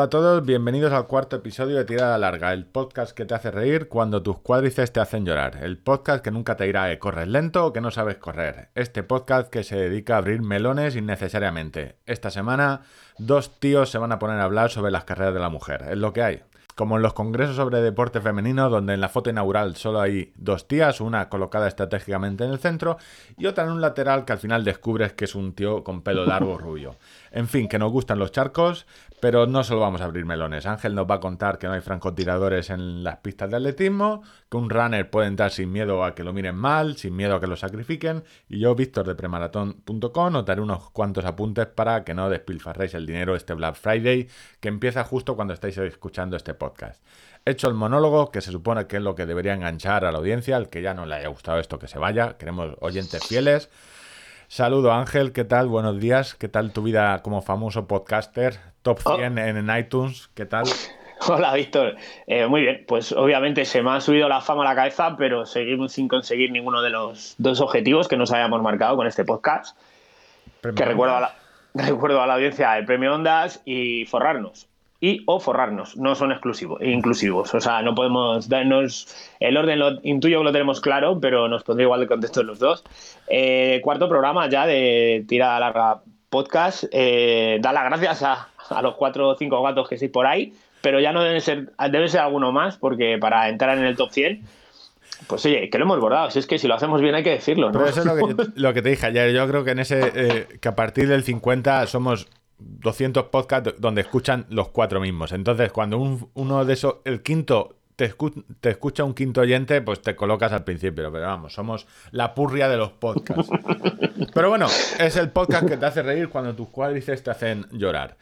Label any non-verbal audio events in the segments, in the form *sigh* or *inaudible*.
Hola a todos, bienvenidos al cuarto episodio de Tirada Larga, el podcast que te hace reír cuando tus cuádriceps te hacen llorar, el podcast que nunca te dirá que corres lento o que no sabes correr, este podcast que se dedica a abrir melones innecesariamente. Esta semana, dos tíos se van a poner a hablar sobre las carreras de la mujer, es lo que hay. Como en los congresos sobre deporte femenino, donde en la foto inaugural solo hay dos tías, una colocada estratégicamente en el centro y otra en un lateral que al final descubres que es un tío con pelo largo *laughs* rubio. En fin, que nos gustan los charcos, pero no solo vamos a abrir melones. Ángel nos va a contar que no hay francotiradores en las pistas de atletismo, que un runner puede entrar sin miedo a que lo miren mal, sin miedo a que lo sacrifiquen. Y yo, Víctor de premaratón.com, os unos cuantos apuntes para que no despilfarréis el dinero este Black Friday, que empieza justo cuando estáis escuchando este podcast. Hecho el monólogo, que se supone que es lo que debería enganchar a la audiencia, al que ya no le haya gustado esto, que se vaya. Queremos oyentes fieles. Saludo Ángel, ¿qué tal? Buenos días. ¿Qué tal tu vida como famoso podcaster? Top 100 en, iTunes, ¿qué tal? *laughs* Hola Víctor, eh, muy bien, pues obviamente se me ha subido la fama a la cabeza, pero seguimos sin conseguir ninguno de los dos objetivos que nos habíamos marcado con este podcast. que recuerdo a, la, *laughs* recuerdo a la audiencia el premio Ondas y forrarnos y o forrarnos, no son exclusivos, inclusivos. O sea, no podemos darnos. El orden lo intuyo que lo tenemos claro, pero nos pondría igual de contexto en los dos. Eh, cuarto programa ya de Tirada Larga Podcast. Eh, da las gracias a, a, los cuatro o cinco gatos que estáis por ahí, pero ya no deben ser, debe ser alguno más, porque para entrar en el top 100. Pues oye, que lo hemos bordado. Si es que si lo hacemos bien hay que decirlo. ¿no? Pero eso es lo que, *laughs* te dije ayer. Yo creo que en ese. Eh, que a partir del 50 somos 200 podcasts donde escuchan los cuatro mismos. Entonces, cuando uno de esos, el quinto, te, te, escucha un quinto oyente, pues te colocas al principio. Pero vamos, somos la purria de los podcasts. *laughs* Pero bueno, es el podcast que te hace reír cuando tus cuádriceps te hacen llorar.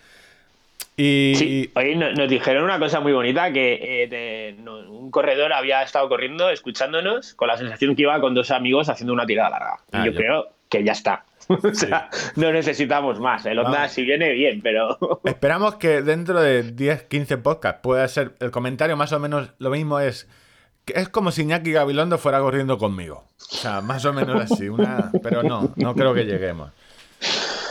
Y... Sí, hoy nos dijeron una cosa muy bonita, que eh, un corredor había estado corriendo, escuchándonos, con la sensación que iba con dos amigos haciendo una tirada larga. y ah, yo creo que ya está. *laughs* o sea, no necesitamos más. El Honda si viene bien, pero. *laughs* Esperamos que dentro de 10, 15 podcasts pueda ser el comentario más o menos lo mismo es. Es como si Iñaki Gabilondo fuera corriendo conmigo. O sea, más o menos así. Una... Pero no, no creo que lleguemos.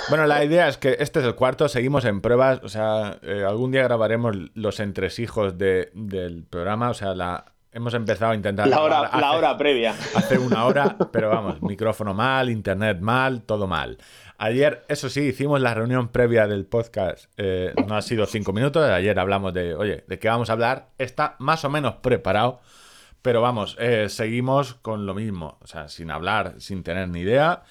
Bueno, la idea es que este es el cuarto, seguimos en pruebas, o sea, eh, algún día grabaremos los entresijos de, del programa, o sea, la, hemos empezado a intentar... La hora, la hora previa. *laughs* Hace una hora, pero vamos, micrófono mal, internet mal, todo mal. Ayer, eso sí, hicimos la reunión previa del podcast, eh, no ha sido cinco minutos, ayer hablamos de, oye, ¿de qué vamos a hablar? Está más o menos preparado, pero vamos, eh, seguimos con lo mismo, o sea, sin hablar, sin tener ni idea.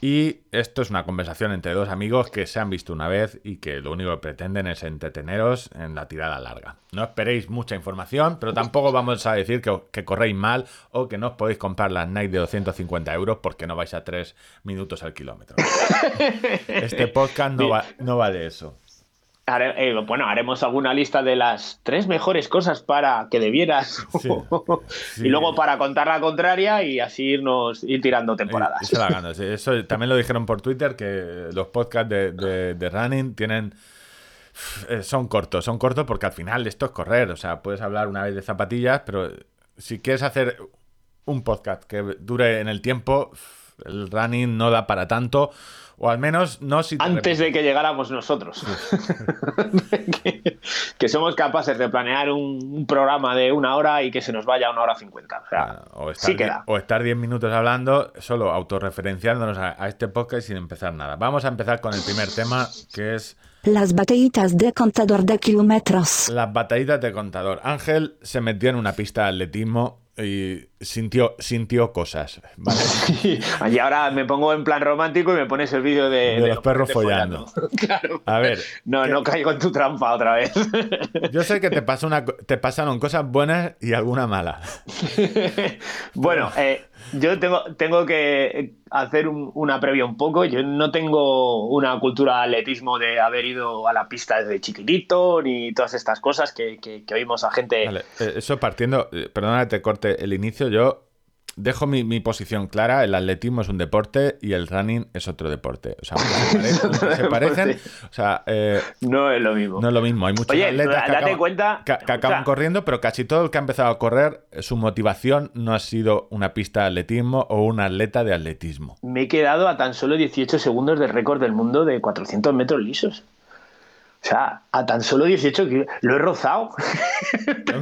Y esto es una conversación entre dos amigos que se han visto una vez y que lo único que pretenden es entreteneros en la tirada larga. No esperéis mucha información, pero tampoco vamos a decir que, corréis mal o que no os podéis comprar las Nike de 250 euros porque no vais a 3 minutos al kilómetro. *laughs* Este podcast no va, no va de eso. Eh, bueno, haremos alguna lista de las tres mejores cosas para que debieras. *laughs* Y luego para contar la contraria y así irnos ir tirando temporadas. *laughs* Eso también lo dijeron por Twitter que los podcasts de, running tienen eh, son cortos, son cortos porque al final esto es correr, o sea, puedes hablar una vez de zapatillas, pero si quieres hacer un podcast que dure en el tiempo, el running no da para tanto o al menos no si... Antes de que llegáramos nosotros. *laughs* que, somos capaces de planear un, programa de una hora y que se nos vaya a una hora cincuenta. O, sea, o, estar, o estar diez minutos hablando, solo autorreferenciándonos a, a este podcast sin empezar nada. Vamos a empezar con el primer tema, que es... Las batallitas de contador de kilómetros. Las batallitas de contador. Ángel se metió en una pista de atletismo y sintió, sintió cosas. *laughs* y ahora me pongo en plan romántico y me pones el vídeo de, los perros follando. *laughs* claro. A ver. No, no caigo en tu trampa otra vez. *laughs* Yo sé que te, pasa una, te pasaron cosas buenas y alguna mala. bueno, eh, yo tengo, tengo que hacer una previa un poco. Yo no tengo una cultura de atletismo de haber ido a la pista desde chiquitito ni todas estas cosas que, que, oímos a gente. Eh, eso partiendo, eh, perdona que te corte el inicio, yo dejo mi, posición clara, el atletismo es un deporte y el running es otro deporte. O sea, se *laughs* parecen, o sea, eh, no es lo mismo. No es lo mismo. Hay muchos atletas que, acaban, corriendo, pero casi todo el que ha empezado a correr, su motivación no ha sido una pista de atletismo o un atleta de atletismo. Me he quedado a tan solo 18 segundos del récord del mundo de 400 metros lisos. O sea, a tan solo 18 lo he rozado. *laughs*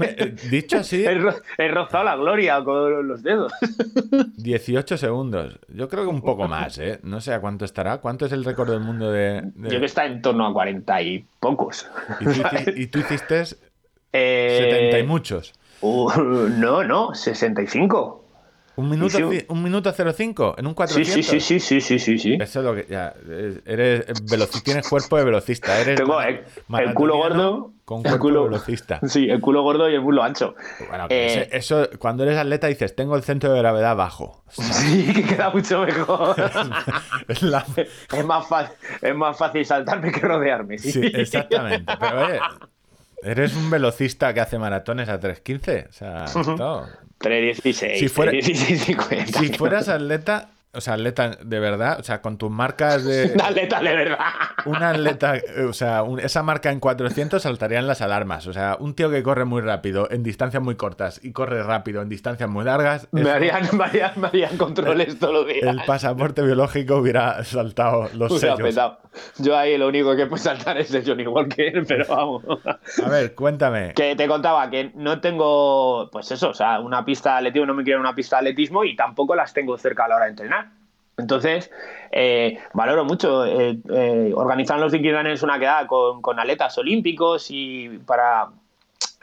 Eh, dicho así. *laughs* He, rozado la gloria con los dedos. 18 segundos. Yo creo que un poco más, ¿eh? No sé a cuánto estará. ¿Cuánto es el récord del mundo de.? Yo creo que está en torno a 40 y pocos. ¿Y tú, hiciste *laughs* 70 y muchos? Uh, no, no, 65. ¿Un minuto, un minuto 05 en un 400? Sí, sí, sí, sí, sí, sí, sí. Eso es lo que ya. Eres velocista, tienes cuerpo de velocista. Eres Tengo el, culo gordo. Con cuerpo culo, de velocista. *laughs* Sí, el culo gordo y el culo ancho. Bueno, eh, eso, cuando eres atleta dices, tengo el centro de gravedad bajo. *laughs* Sí, que queda mucho mejor. *laughs* es, más fácil, es más fácil saltarme que rodearme. Sí, exactamente. Pero oye, eres un velocista que hace maratones a 3.15. O sea, todo. 3.16. Si, fuera, si fueras atleta, o sea, atleta de verdad, o sea, con tus marcas de... *laughs* Un atleta de verdad. Una atleta, o sea, esa marca en 400 saltarían las alarmas. O sea, un tío que corre muy rápido en distancias muy cortas y corre rápido en distancias muy largas... Me, harían, me, harían, controles todos los días. El pasaporte biológico hubiera saltado los sellos. Yo ahí lo único que puedo saltar es el Johnny Walker, *laughs* pero vamos. A ver, cuéntame. Que te contaba que no tengo, pues eso, o sea, una pista de atletismo, no me quiero una pista de atletismo y tampoco las tengo cerca a la hora de entrenar. Entonces, eh, valoro mucho. Eh, eh, organizar los es una quedada con, con, atletas olímpicos y para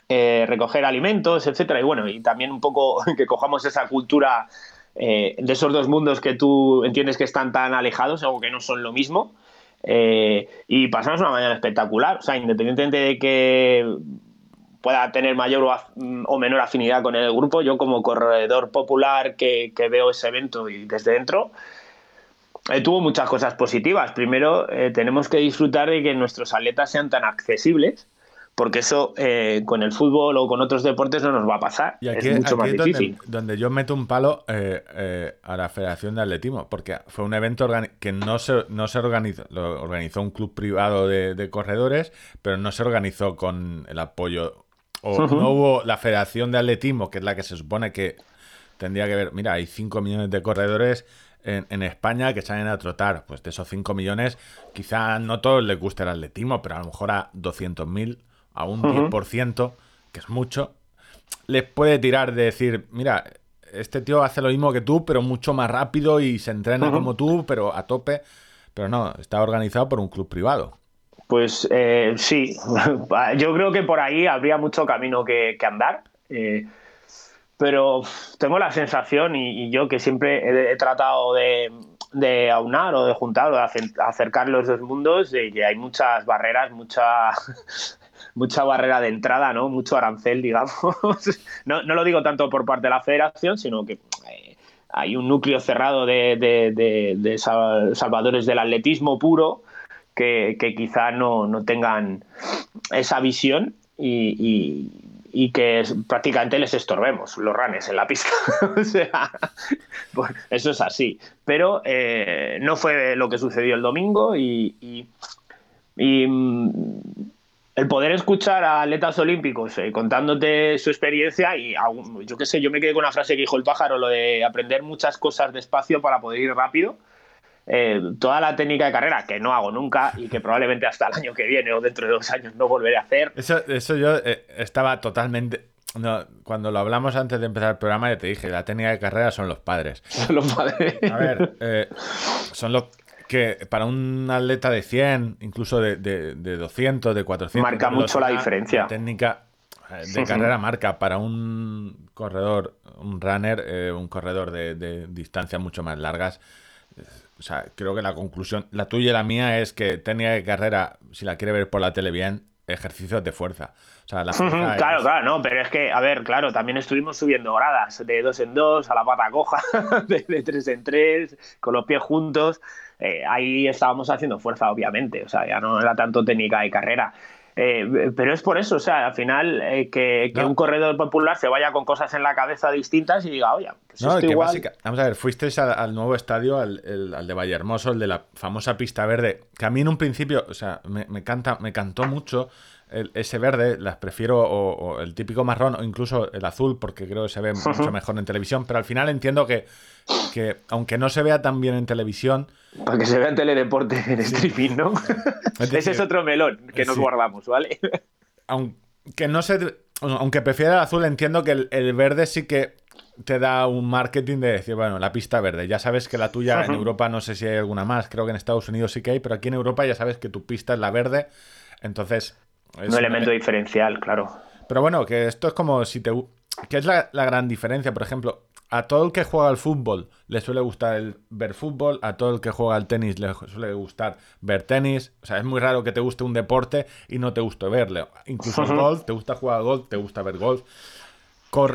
eh, recoger alimentos, etcétera. Y bueno, y también un poco *laughs* que cojamos esa cultura de esos dos mundos que tú entiendes que están tan alejados, algo que no son lo mismo. y pasamos una mañana espectacular. O sea, independientemente de que pueda tener mayor o, menor afinidad con el grupo, yo como corredor popular que, veo ese evento desde dentro, eh, tuvo muchas cosas positivas. Primero, eh, tenemos que disfrutar de que nuestros atletas sean tan accesibles, porque eso eh, con el fútbol o con otros deportes no nos va a pasar. Y aquí, es mucho más difícil. Donde, yo meto un palo a la Federación de Atletismo, porque fue un evento que no se, no se organizó, lo organizó un club privado de, corredores, pero no se organizó con el apoyo. O no hubo la Federación de Atletismo, que es la que se supone que tendría que ver. Mira, hay 5 millones de corredores en, España que salen a trotar. Pues de esos 5 millones, quizá no todos les guste el atletismo, pero a lo mejor a 200.000, a un 10%, que es mucho, les puede tirar de decir, mira, este tío hace lo mismo que tú, pero mucho más rápido y se entrena como tú, pero a tope. Pero no, está organizado por un club privado. Pues eh, sí, *laughs* yo creo que por ahí habría mucho camino que, andar. Eh, pero tengo la sensación, y, yo que siempre he, tratado de, aunar o de juntar o de acercar los dos mundos, de que hay muchas barreras, mucha, *laughs* mucha barrera de entrada, ¿no? Mucho arancel, *laughs* digamos. No, lo digo tanto por parte de la federación, sino que eh, hay un núcleo cerrado de, salvadores del atletismo puro que, quizá no, tengan esa visión y, y que prácticamente les estorbemos los ranes en la pista. *laughs* pues eso es así. Pero eh, no fue lo que sucedió el domingo y, mm, el poder escuchar a atletas olímpicos eh, contándote su experiencia y yo qué sé, yo me quedé con una frase que dijo el pájaro, lo de aprender muchas cosas despacio para poder ir rápido eh, toda la técnica de carrera que no hago nunca y que probablemente hasta el año que viene o dentro de dos años no volveré a hacer. Eso, eso yo eh, estaba totalmente... No, cuando lo hablamos antes de empezar el programa ya te dije, la técnica de carrera son los padres. Son *laughs* los padres. A ver, eh, son los que para un atleta de 100, incluso de, de, de 200, de 400... Marca mucho la diferencia. técnica de carrera marca para un corredor, un runner, un corredor de, de distancias mucho más largas o sea, creo que la conclusión, la tuya y la mía es que técnica de carrera, si la quiere ver por la tele bien, ejercicios de fuerza. O sea, la *laughs* fuerza claro, claro, no, pero es que, a ver, claro, también estuvimos subiendo gradas de dos en dos, a la pata coja, *laughs* de, tres en tres, con los pies juntos. Eh, ahí estábamos haciendo fuerza, obviamente, o sea, ya no era tanto técnica de carrera. Eh, pero es por eso, o sea, al final eh, que, un corredor popular se vaya con cosas en la cabeza distintas y diga, oye, Pues no, que básica, vamos a ver, fuiste al, nuevo estadio, al, de Vallehermoso, el de la famosa pista verde, que a mí en un principio, o sea, me, me canta, me cantó mucho ese verde, las prefiero o, el típico marrón o incluso el azul, porque creo que se ve mucho mejor en televisión, pero al final entiendo que, que aunque no se vea tan bien en televisión... Para que se vea en teledeporte en streaming, ¿no? ese es otro melón que nos guardamos, ¿vale? aunque no se... Aunque prefiera el azul, entiendo que el, verde sí que te da un marketing de decir, bueno, la pista verde. Ya sabes que la tuya en Europa no sé si hay alguna más, creo que en Estados Unidos sí que hay, pero aquí en Europa ya sabes que tu pista es la verde. Entonces, un elemento diferencial, claro. Pero bueno, que esto es como si te... ¿Qué es la, gran diferencia? Por ejemplo, a todo el que juega al fútbol le suele gustar el ver fútbol, a todo el que juega al tenis le suele gustar ver tenis. O sea, es muy raro que te guste un deporte y no te guste verle. Incluso el golf, te gusta jugar al golf, te gusta ver golf.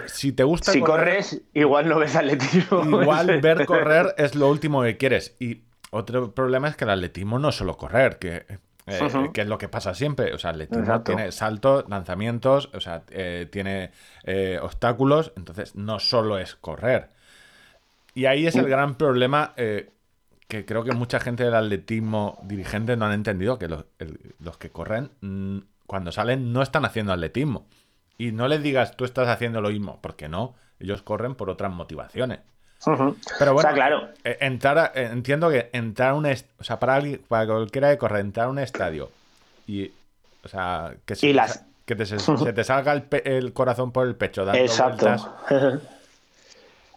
si te gusta si corres, igual no ves atletismo. *laughs* Igual ver correr es lo último que quieres. Y otro problema es que el atletismo no es solo correr, que eh, que es lo que pasa siempre. O sea, el atletismo tiene saltos, lanzamientos, o sea, eh, tiene eh, obstáculos, entonces no solo es correr. Y ahí es el gran problema que creo que mucha gente del atletismo dirigente no han entendido, que los, los que corren mm, cuando salen no están haciendo atletismo. Y no les digas tú estás haciendo lo mismo, porque no, ellos corren por otras motivaciones. Pero bueno, claro. Eh, entrar eh, entiendo que entrar a un o sea, para, alguien, para cualquiera de correr, entrar a un estadio y, o sea, que, se, que te, se, te salga el, corazón por el pecho dando Exacto. *laughs*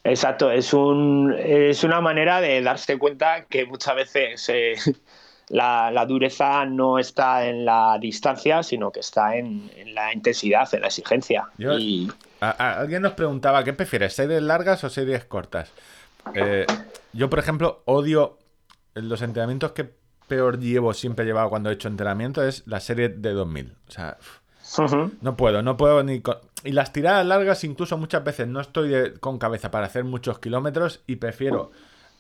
Exacto, es, un, es una manera de darse cuenta que muchas veces eh, *laughs* la, dureza no está en la distancia, sino que está en, la intensidad, en la exigencia. y alguien nos preguntaba, ¿qué prefieres, series largas o series cortas? Eh, yo, por ejemplo, odio los entrenamientos que peor llevo, siempre he llevado cuando he hecho entrenamiento, es la serie de 2000. O sea, no puedo, no puedo ni... Y las tiradas largas, incluso muchas veces no estoy con cabeza para hacer muchos kilómetros y prefiero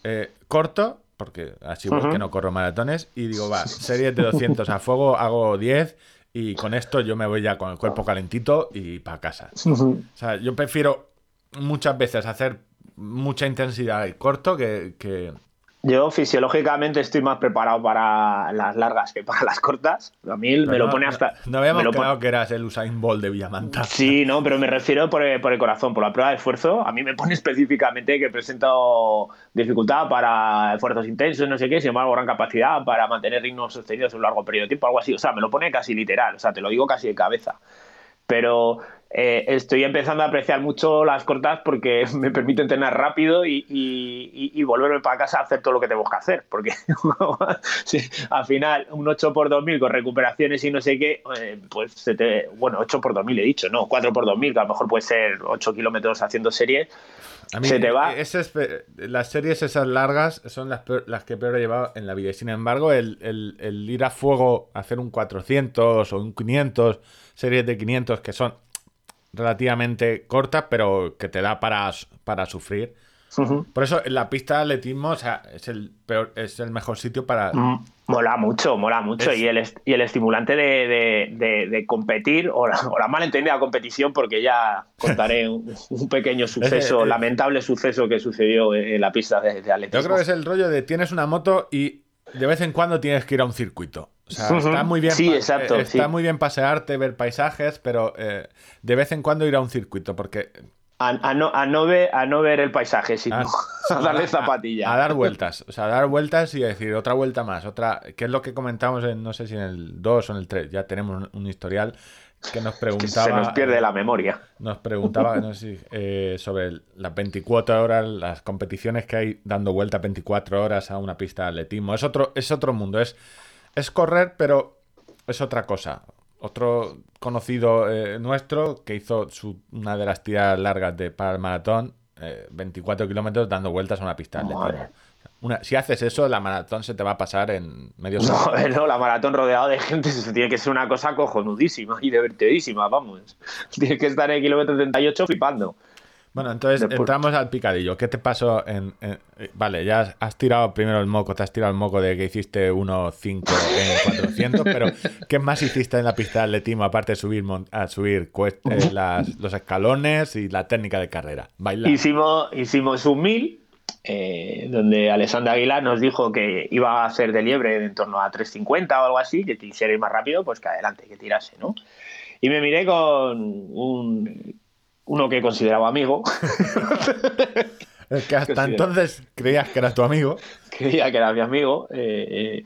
eh, corto, porque así uh que no corro maratones, y digo, va, *laughs* series de 200 a fuego, hago 10 y con esto yo me voy ya con el cuerpo calentito y para casa. *laughs* O sea, yo prefiero muchas veces hacer mucha intensidad y corto que, yo fisiológicamente estoy más preparado para las largas que para las cortas. A mí me lo pone hasta. No, habíamos me que eras el Usain Bolt de Villamanta. Sí, no, pero me refiero por el, corazón, por la prueba de esfuerzo. A mí me pone específicamente que presento dificultad para esfuerzos intensos, no sé qué, sin embargo, gran capacidad para mantener ritmos sostenidos en un largo periodo de tiempo, algo así. O sea, me lo pone casi literal, o sea, te lo digo casi de cabeza. Pero eh, estoy empezando a apreciar mucho las cortas porque *laughs* me permiten entrenar rápido y, volverme para casa a hacer todo lo que tengo que hacer. Porque *laughs* al final, un 8 por 2000 con recuperaciones y no sé qué, eh, pues se te. Bueno, 8 por 2000 he dicho, no, 4 por 2000, que a lo mejor puede ser 8 kilómetros haciendo series. se te va. las series esas largas son las, las, que peor he llevado en la vida. Sin embargo, el, el ir a fuego, hacer un 400 o un 500, series de 500 que son relativamente corta, pero que te da para, para sufrir. Por eso la pista de atletismo o sea, es el peor, es el mejor sitio para. Mm, mola mucho, mola mucho. Y, el, y el estimulante de, competir, o la, o la malentendida competición, porque ya contaré *laughs* un, pequeño suceso, lamentable suceso que sucedió en la pista de, atletismo. Yo creo que es el rollo de tienes una moto y de vez en cuando tienes que ir a un circuito. O sea, está muy bien, sí, exacto, eh, está muy bien pasearte, ver paisajes, pero eh, de vez en cuando ir a un circuito, porque a, no, a, no ver, a no ver el paisaje, sino *laughs* a, darle zapatilla. A, dar vueltas, o sea, a dar vueltas y decir otra vuelta más, otra, que es lo que comentamos en, no sé si en el 2 o en el 3, ya tenemos un, historial que nos preguntaba... se nos pierde la memoria. Nos preguntaba, no sé eh, sobre las 24 horas, las competiciones que hay dando vuelta 24 horas a una pista de atletismo. Es otro, es otro mundo, es es correr, pero es otra cosa. Otro conocido eh, nuestro que hizo una de las tiras largas de, para el maratón, 24 eh, kilómetros dando vueltas a una pista Una, si haces eso, la maratón se te va a pasar en medio. No, *laughs* no, la maratón rodeado de gente eso tiene que ser una cosa cojonudísima y divertidísima, vamos. *laughs* Tienes que estar en el kilómetro 38 flipando. Bueno, entonces entramos al picadillo. ¿Qué te pasó en, Vale, ya has tirado primero el moco, te has tirado el moco de que hiciste 1.5 en 400, pero ¿qué más hiciste en la pista de atletismo aparte de subir, a subir eh, los escalones y la técnica de carrera? Bailar. Hicimos, hicimos un 1000, eh, donde Alessandra Aguilar nos dijo que iba a hacer de liebre en torno a 3.50 o algo así, que quisiera ir más rápido, pues que adelante, que tirase, ¿no? Y me miré con un uno que consideraba amigo. es que hasta *laughs* entonces creías que era tu amigo. Creía que era mi amigo. Eh, eh,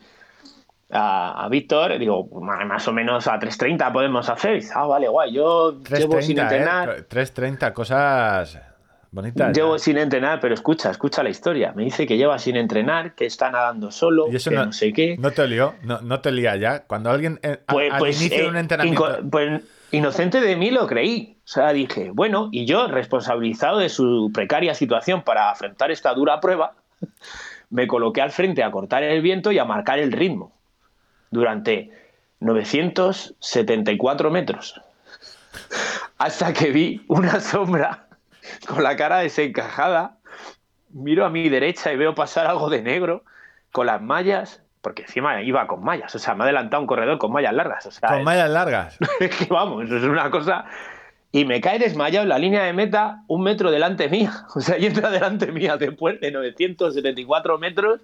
a, Víctor, digo, más o menos a 3.30 podemos hacer. ah, vale, guay, yo llevo sin ¿eh? entrenar. 3.30, cosas Llevo sin entrenar, pero escucha, escucha la historia. Me dice que lleva sin entrenar, que está nadando solo, que no, sé qué. ¿No te lió? ¿No, no te lía ya? Cuando alguien pues, al pues, inicio un entrenamiento... Pues inocente de mí lo creí. O sea, dije, bueno, y yo, responsabilizado de su precaria situación para afrontar esta dura prueba, *laughs* me coloqué al frente a cortar el viento y a marcar el ritmo durante 974 metros. *laughs* Hasta que vi una sombra *laughs* con la cara desencajada, miro a mi derecha y veo pasar algo de negro con las mallas porque encima iba con mallas, o sea, me ha adelantado un corredor con mallas largas. O sea, con mallas largas. *laughs* Es que vamos, eso es una cosa. Y me cae desmayado en la línea de meta un metro delante mía. *laughs* O sea, y entra delante mía después de 974 metros.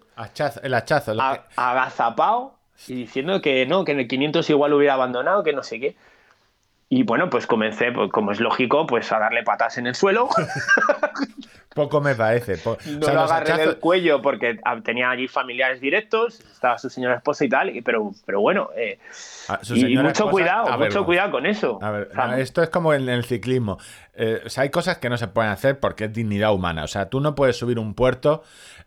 el hachazo. Agazapado y diciendo que no, que en el 500 igual hubiera abandonado, que no sé qué. Y bueno, pues comencé, pues, como es lógico, pues a darle patas en el suelo. *laughs* Poco me parece. no lo agarré del cuello porque tenía allí familiares directos, estaba su señora esposa y tal, pero, pero bueno, eh, ah, y mucho cuidado, mucho cuidado con eso. A ver, esto es como en el ciclismo. Eh, o sea, hay cosas que no se pueden hacer porque es dignidad humana. O sea, tú no puedes subir un puerto,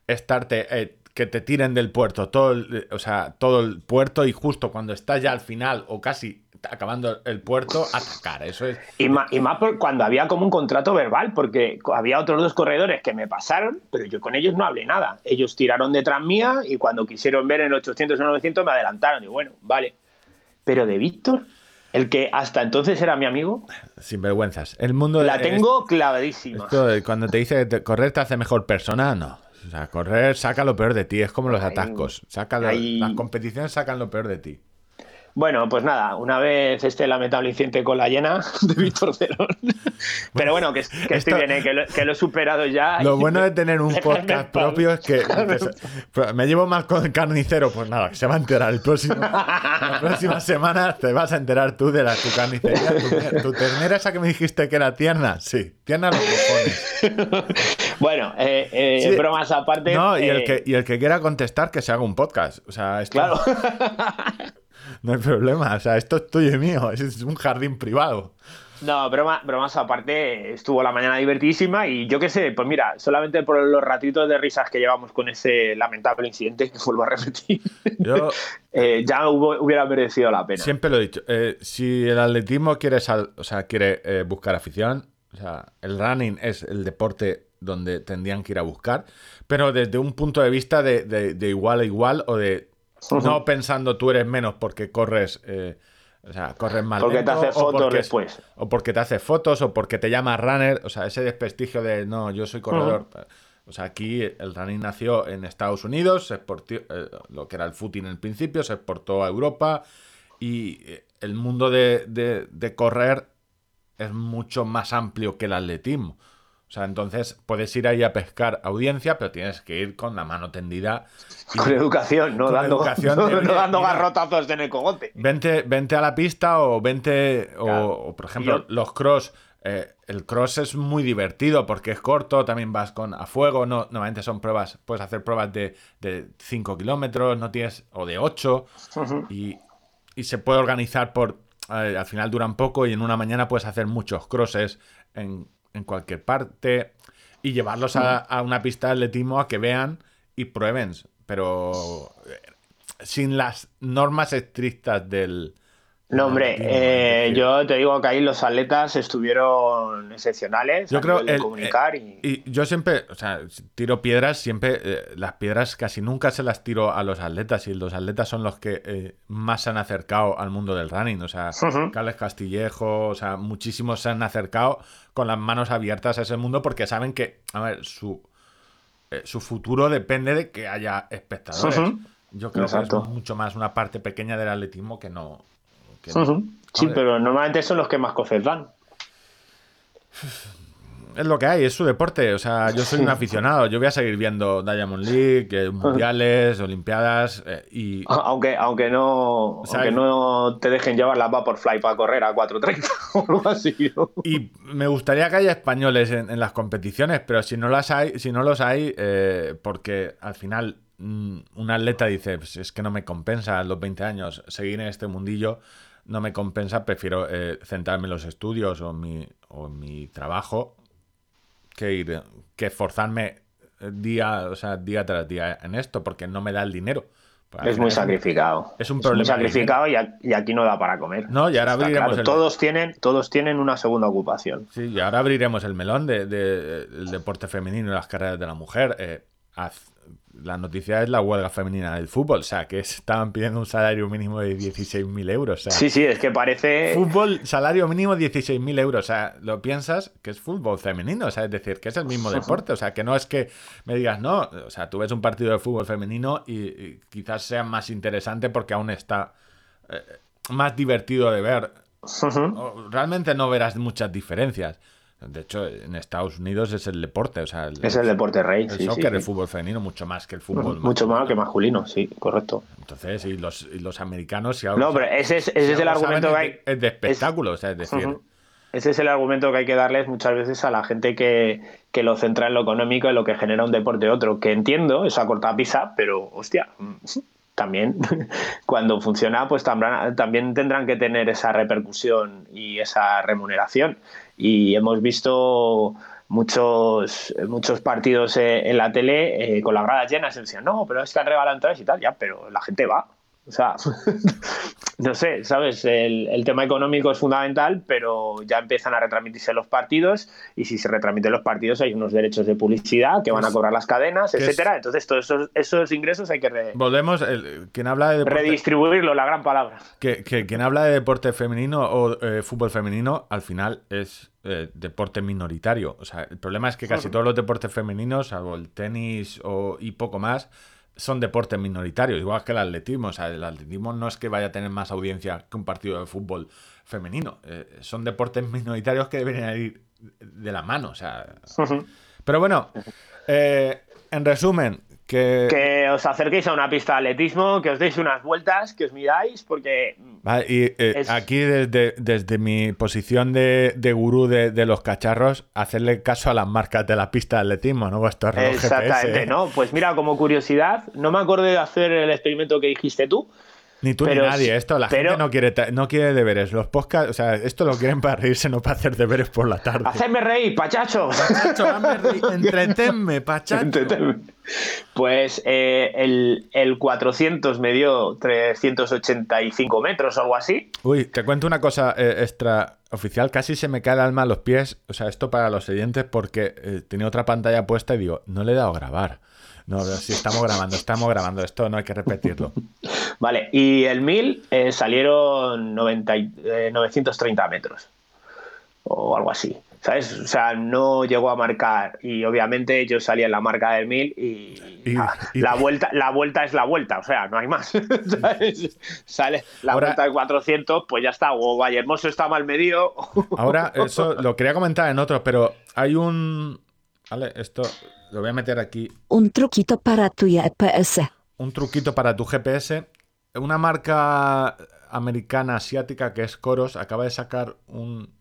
estarte... Eh, que te tiren del puerto todo o sea, todo el puerto y justo cuando estás ya al final o casi acabando el puerto, atacar. Eso es. Y más, y más cuando había como un contrato verbal, porque había otros dos corredores que me pasaron, pero yo con ellos no hablé nada. Ellos tiraron detrás mía y cuando quisieron ver en el 800 o 900 me adelantaron. Y bueno, vale. Pero de Víctor, el que hasta entonces era mi amigo. Sin vergüenzas. El mundo La tengo clavadísima. cuando te dice que correr te hace mejor persona, no. O sea, correr saca lo peor de ti. Es como los atascos. Saca Las competiciones sacan lo peor de ti. Bueno, pues nada, una vez este lamentable incidente con la llena *laughs* de Víctor Cerón. Pero bueno, que, estoy bien, ¿eh? que, lo, he superado ya. Lo bueno de tener un *laughs* podcast propio es que, *laughs* me llevo más con carnicero. Pues nada, que se va a enterar el próximo. la próxima semana te vas a enterar tú de la, tu carnicería. Tu, ternera esa que me dijiste que era tierna. Sí, tierna los cojones. bueno, eh, eh, bromas aparte. No, y, el que, y el que quiera contestar, que se haga un podcast. O sea, esto... Claro. *laughs* no hay problema. O sea, esto es tuyo y mío. Es un jardín privado. No, broma, bromas aparte, estuvo la mañana divertidísima y yo qué sé, pues mira, solamente por los ratitos de risas que llevamos con ese lamentable incidente, que vuelvo a repetir, *laughs* eh, ya hubiera merecido la pena. Siempre lo he dicho, eh, si el atletismo quiere, o sea, quiere eh, buscar afición, o sea, el running es el deporte donde tendrían que ir a buscar, pero desde un punto de vista de igual a igual o de no pensando tú eres menos porque corres. Eh, o sea, corres mal. Porque te hace fotos después. O porque te hace fotos, o porque te llama runner. O sea, ese desprestigio de no, yo soy corredor. O sea, aquí el running nació en Estados Unidos, se exportó, eh, lo que era el footing en el principio, se exportó a Europa. Y eh, el mundo de, de correr es mucho más amplio que el atletismo. O sea, entonces puedes ir ahí a pescar audiencia, pero tienes que ir con la mano tendida. con educación, no dando, *laughs* no, dando garrotazos en el cogote. Vente, vente a la pista o vente, o, por ejemplo, los cross. Eh, el cross es muy divertido porque es corto, también vas con a fuego, no, normalmente son pruebas, puedes hacer pruebas de, 5 kilómetros, no tienes, o de 8, y, se puede organizar por, eh, al final duran poco y en una mañana puedes hacer muchos crosses en en cualquier parte y llevarlos a, una pista de atletismo a que vean y prueben, pero eh, sin las normas estrictas del, No, hombre, eh, yo te digo que ahí los atletas estuvieron excepcionales. Yo creo de comunicar y... y... yo siempre, o sea, tiro piedras, siempre eh, las piedras casi nunca se las tiro a los atletas y los atletas son los que eh, más se han acercado al mundo del running. O sea, Carles Castillejo, o sea, muchísimos se han acercado con las manos abiertas a ese mundo porque saben que, a ver, su, su futuro depende de que haya espectadores. Yo creo que es mucho más una parte pequeña del atletismo que no Sí, pero normalmente son los que más cosas dan. *laughs* Es lo que hay, es su deporte. O sea, yo soy un aficionado. Yo voy a seguir viendo Diamond League, *laughs* mundiales, olimpiadas eh, y. Aunque, aunque no. no te dejen llevar la Vaporfly para correr a 4.30 *laughs* o algo así. Y me gustaría que haya españoles en, las competiciones, pero si no las hay, si no los hay, eh, porque al final mm, un atleta dice, pues es que no me compensa a los 20 años seguir en este mundillo no me compensa, prefiero eh, centrarme en los estudios o en mi, o mi trabajo que ir, que esforzarme día, o sea, día tras día en esto, porque no me da el dinero. Es muy sacrificado. Es un problema. sacrificado y, aquí no da para comer. No, y ahora abriremos. todos, tienen, todos tienen una segunda ocupación. Sí, y ahora abriremos el melón del de, deporte femenino y las carreras de la mujer. Eh, la noticia es la huelga femenina del fútbol, o sea, que estaban pidiendo un salario mínimo de 16.000 euros. sí, sí, es que parece... Fútbol, salario mínimo 16.000 euros, o sea, lo piensas que es fútbol femenino, o sea, es decir, que es el mismo deporte, o sea, que no es que me digas, no, o sea, tú ves un partido de fútbol femenino y, quizás sea más interesante porque aún está eh, más divertido de ver. Realmente no verás muchas diferencias. De hecho, en Estados Unidos es el deporte, o sea, es el deporte rey. El soccer, el fútbol femenino, mucho más que el fútbol. Mucho más que masculino, sí, correcto. Entonces, y los, y los americanos, si No, pero ese es, ese es el argumento que hay. Es de espectáculo, o sea, es decir. Ese es el argumento que hay que darles muchas veces a la gente que, que lo centra en lo económico y lo que genera un deporte otro. Que entiendo, esa corta pisa, pero hostia, también *laughs* cuando funciona, pues también tendrán que tener esa repercusión y esa remuneración y hemos visto muchos, muchos partidos eh, en la tele eh, con las gradas llenas y decían, no, pero es que han regalado entradas y tal, ya, pero la gente va. O sea, *laughs* no sé, ¿sabes? El, tema económico es fundamental, pero ya empiezan a retransmitirse los partidos y si se retransmiten los partidos hay unos derechos de publicidad que van a pues, cobrar las cadenas, etcétera. Entonces, todos esos, esos, ingresos hay que Volvemos, el, quien habla de redistribuirlo, la gran palabra. Que, que, quien habla de deporte femenino o eh, fútbol femenino, al final es eh, deporte minoritario. O sea, el problema es que casi todos los deportes femeninos, salvo el tenis o, y poco más, son deportes minoritarios, igual que el atletismo. O sea, el atletismo no es que vaya a tener más audiencia que un partido de fútbol femenino. Eh, son deportes minoritarios que deberían ir de la mano. O sea. Pero bueno, eh, en resumen, que... os acerquéis a una pista de atletismo, que os deis unas vueltas, que os miráis, porque... y eh, aquí desde, desde mi posición de, de gurú de, los cacharros, hacerle caso a las marcas de la pista de atletismo, ¿no? Exactamente, ¿no? Pues mira, como curiosidad, no me acordé de hacer el experimento que dijiste tú, ni tú ni nadie, esto la gente no quiere, no quiere deberes. Los podcasts, o sea, esto lo quieren para reírse, no para hacer deberes por la tarde. Hacedme reír, pachacho. Pachacho, hazme reír. *laughs* Entretenme, pachacho. Pues eh, el, el, 400 me dio 385 metros o algo así. Uy, te cuento una cosa eh, extra oficial. Casi se me cae el alma a los pies. O sea, esto para los siguientes porque eh, tenía otra pantalla puesta y digo, no le he dado a grabar. No, pero sí, estamos grabando, estamos grabando. Esto no hay que repetirlo. *laughs* Vale, y el 1000 eh, salieron 90, 930 eh, metros o algo así. ¿Sabes? O sea, no llegó a marcar y obviamente yo salía en la marca del 1000 y, la, vuelta, la vuelta es la vuelta, o sea, no hay más. *laughs* Sale la vuelta de 400, pues ya está, o Vallehermoso está mal medio. *laughs* ahora, eso lo quería comentar en otros, pero hay un... Vale, esto lo voy a meter aquí. Un truquito para tu GPS. Un truquito para tu GPS. Una marca americana asiática que es Coros acaba de sacar un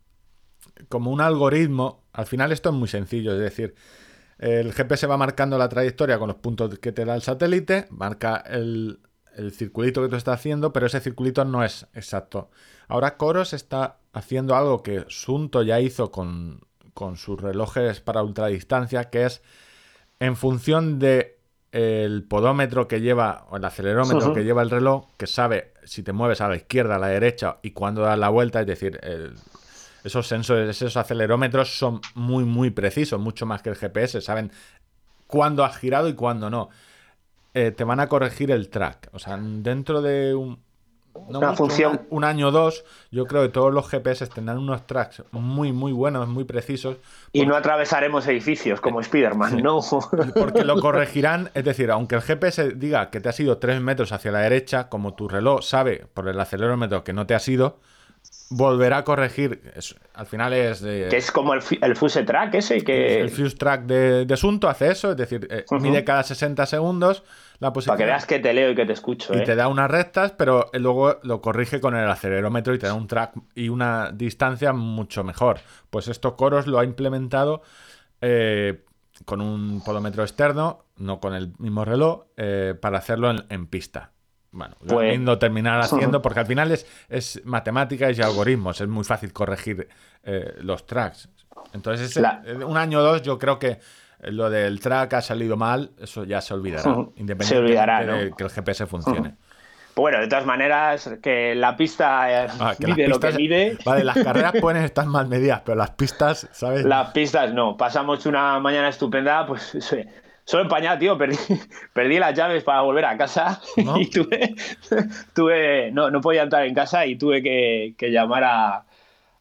como un algoritmo. Al final esto es muy sencillo, es decir, el GPS va marcando la trayectoria con los puntos que te da el satélite, marca el, el circulito que tú estás haciendo, pero ese circulito no es exacto. Ahora Coros está haciendo algo que Sunto ya hizo con, con sus relojes para ultradistancia, que es en función de el podómetro que lleva, o el acelerómetro que lleva el reloj, que sabe si te mueves a la izquierda, a la derecha y cuándo das la vuelta, es decir, esos sensores, esos acelerómetros son muy, muy precisos, mucho más que el GPS, saben cuándo has girado y cuándo no. Eh, te van a corregir el track. O sea, dentro de un, una función. Un, año o dos, yo creo que todos los GPS tendrán unos tracks muy, muy buenos, muy precisos. Y no atravesaremos edificios como Spider-Man, no. Porque lo corregirán, es decir, aunque el GPS diga que te has ido tres metros hacia la derecha, como tu reloj sabe por el acelerómetro que no te has ido, volverá a corregir. al final es. que es como el, el, Fuse Track ese que. El Fuse Track de, Asunto hace eso, es decir, eh, mide cada 60 segundos la posición. Para que veas que te leo y que te escucho. Y ¿eh? te da unas rectas, pero luego lo corrige con el acelerómetro y te da un track y una distancia mucho mejor. Pues esto Coros lo ha implementado eh, con un podómetro externo, no con el mismo reloj, para hacerlo en pista. Bueno, pues, terminar *laughs* haciendo, porque al final es, es matemáticas y algoritmos, es muy fácil corregir eh, los tracks. Entonces, un año o dos, yo creo que lo del track ha salido mal, eso ya se olvidará, *laughs* independientemente se olvidará, de que el GPS funcione. *laughs* Bueno, de todas maneras, que la pista eh, ah, mide lo que mide. Vale, las carreras pueden estar mal medidas, pero las pistas, ¿sabes? Las pistas no. Pasamos una mañana estupenda, pues Solo empañado, tío, perdí, *laughs* perdí las llaves para volver a casa *laughs* y tuve, *laughs* tuve no, no podía entrar en casa y tuve que, llamar a,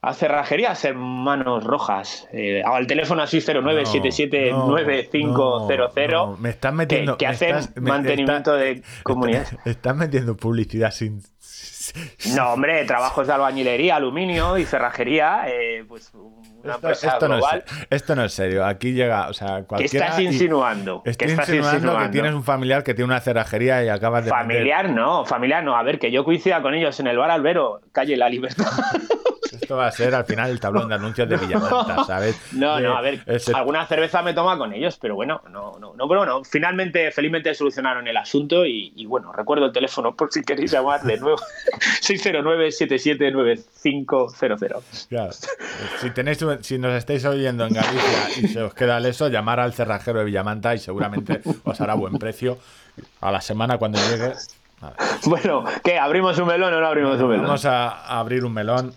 a cerrajerías Manos Rojas. Eh, al teléfono así 09779500. me estás metiendo. Que, hacen mantenimiento de comunidad. Estás metiendo publicidad sin, no, hombre, trabajos de albañilería, aluminio y cerrajería, eh, pues una esto, empresa esto global. No es, esto no es serio. Aquí llega, o sea, cualquiera... ¿Qué estás insinuando? Estoy insinuando, que tienes un familiar que tiene una cerrajería y acabas de... Familiar no, familiar no. A ver, que yo coincida con ellos en el bar Albero, calle La Libertad. Esto va a ser al final el tablón de anuncios de *laughs* Villamanta, ¿sabes? No, no, a ver, alguna cerveza me toma con ellos, pero bueno, no, no, no, pero bueno, finalmente, felizmente solucionaron el asunto y, bueno, recuerdo el teléfono por si queréis llamar de nuevo, *laughs* 609-779500. Claro. Si, tenéis, si nos estáis oyendo en Galicia y se os queda eso, llamar al cerrajero de Villamanta y seguramente os hará buen precio a la semana cuando llegue. Bueno, ¿qué? ¿Abrimos un melón o no abrimos un melón? Vamos a abrir un melón.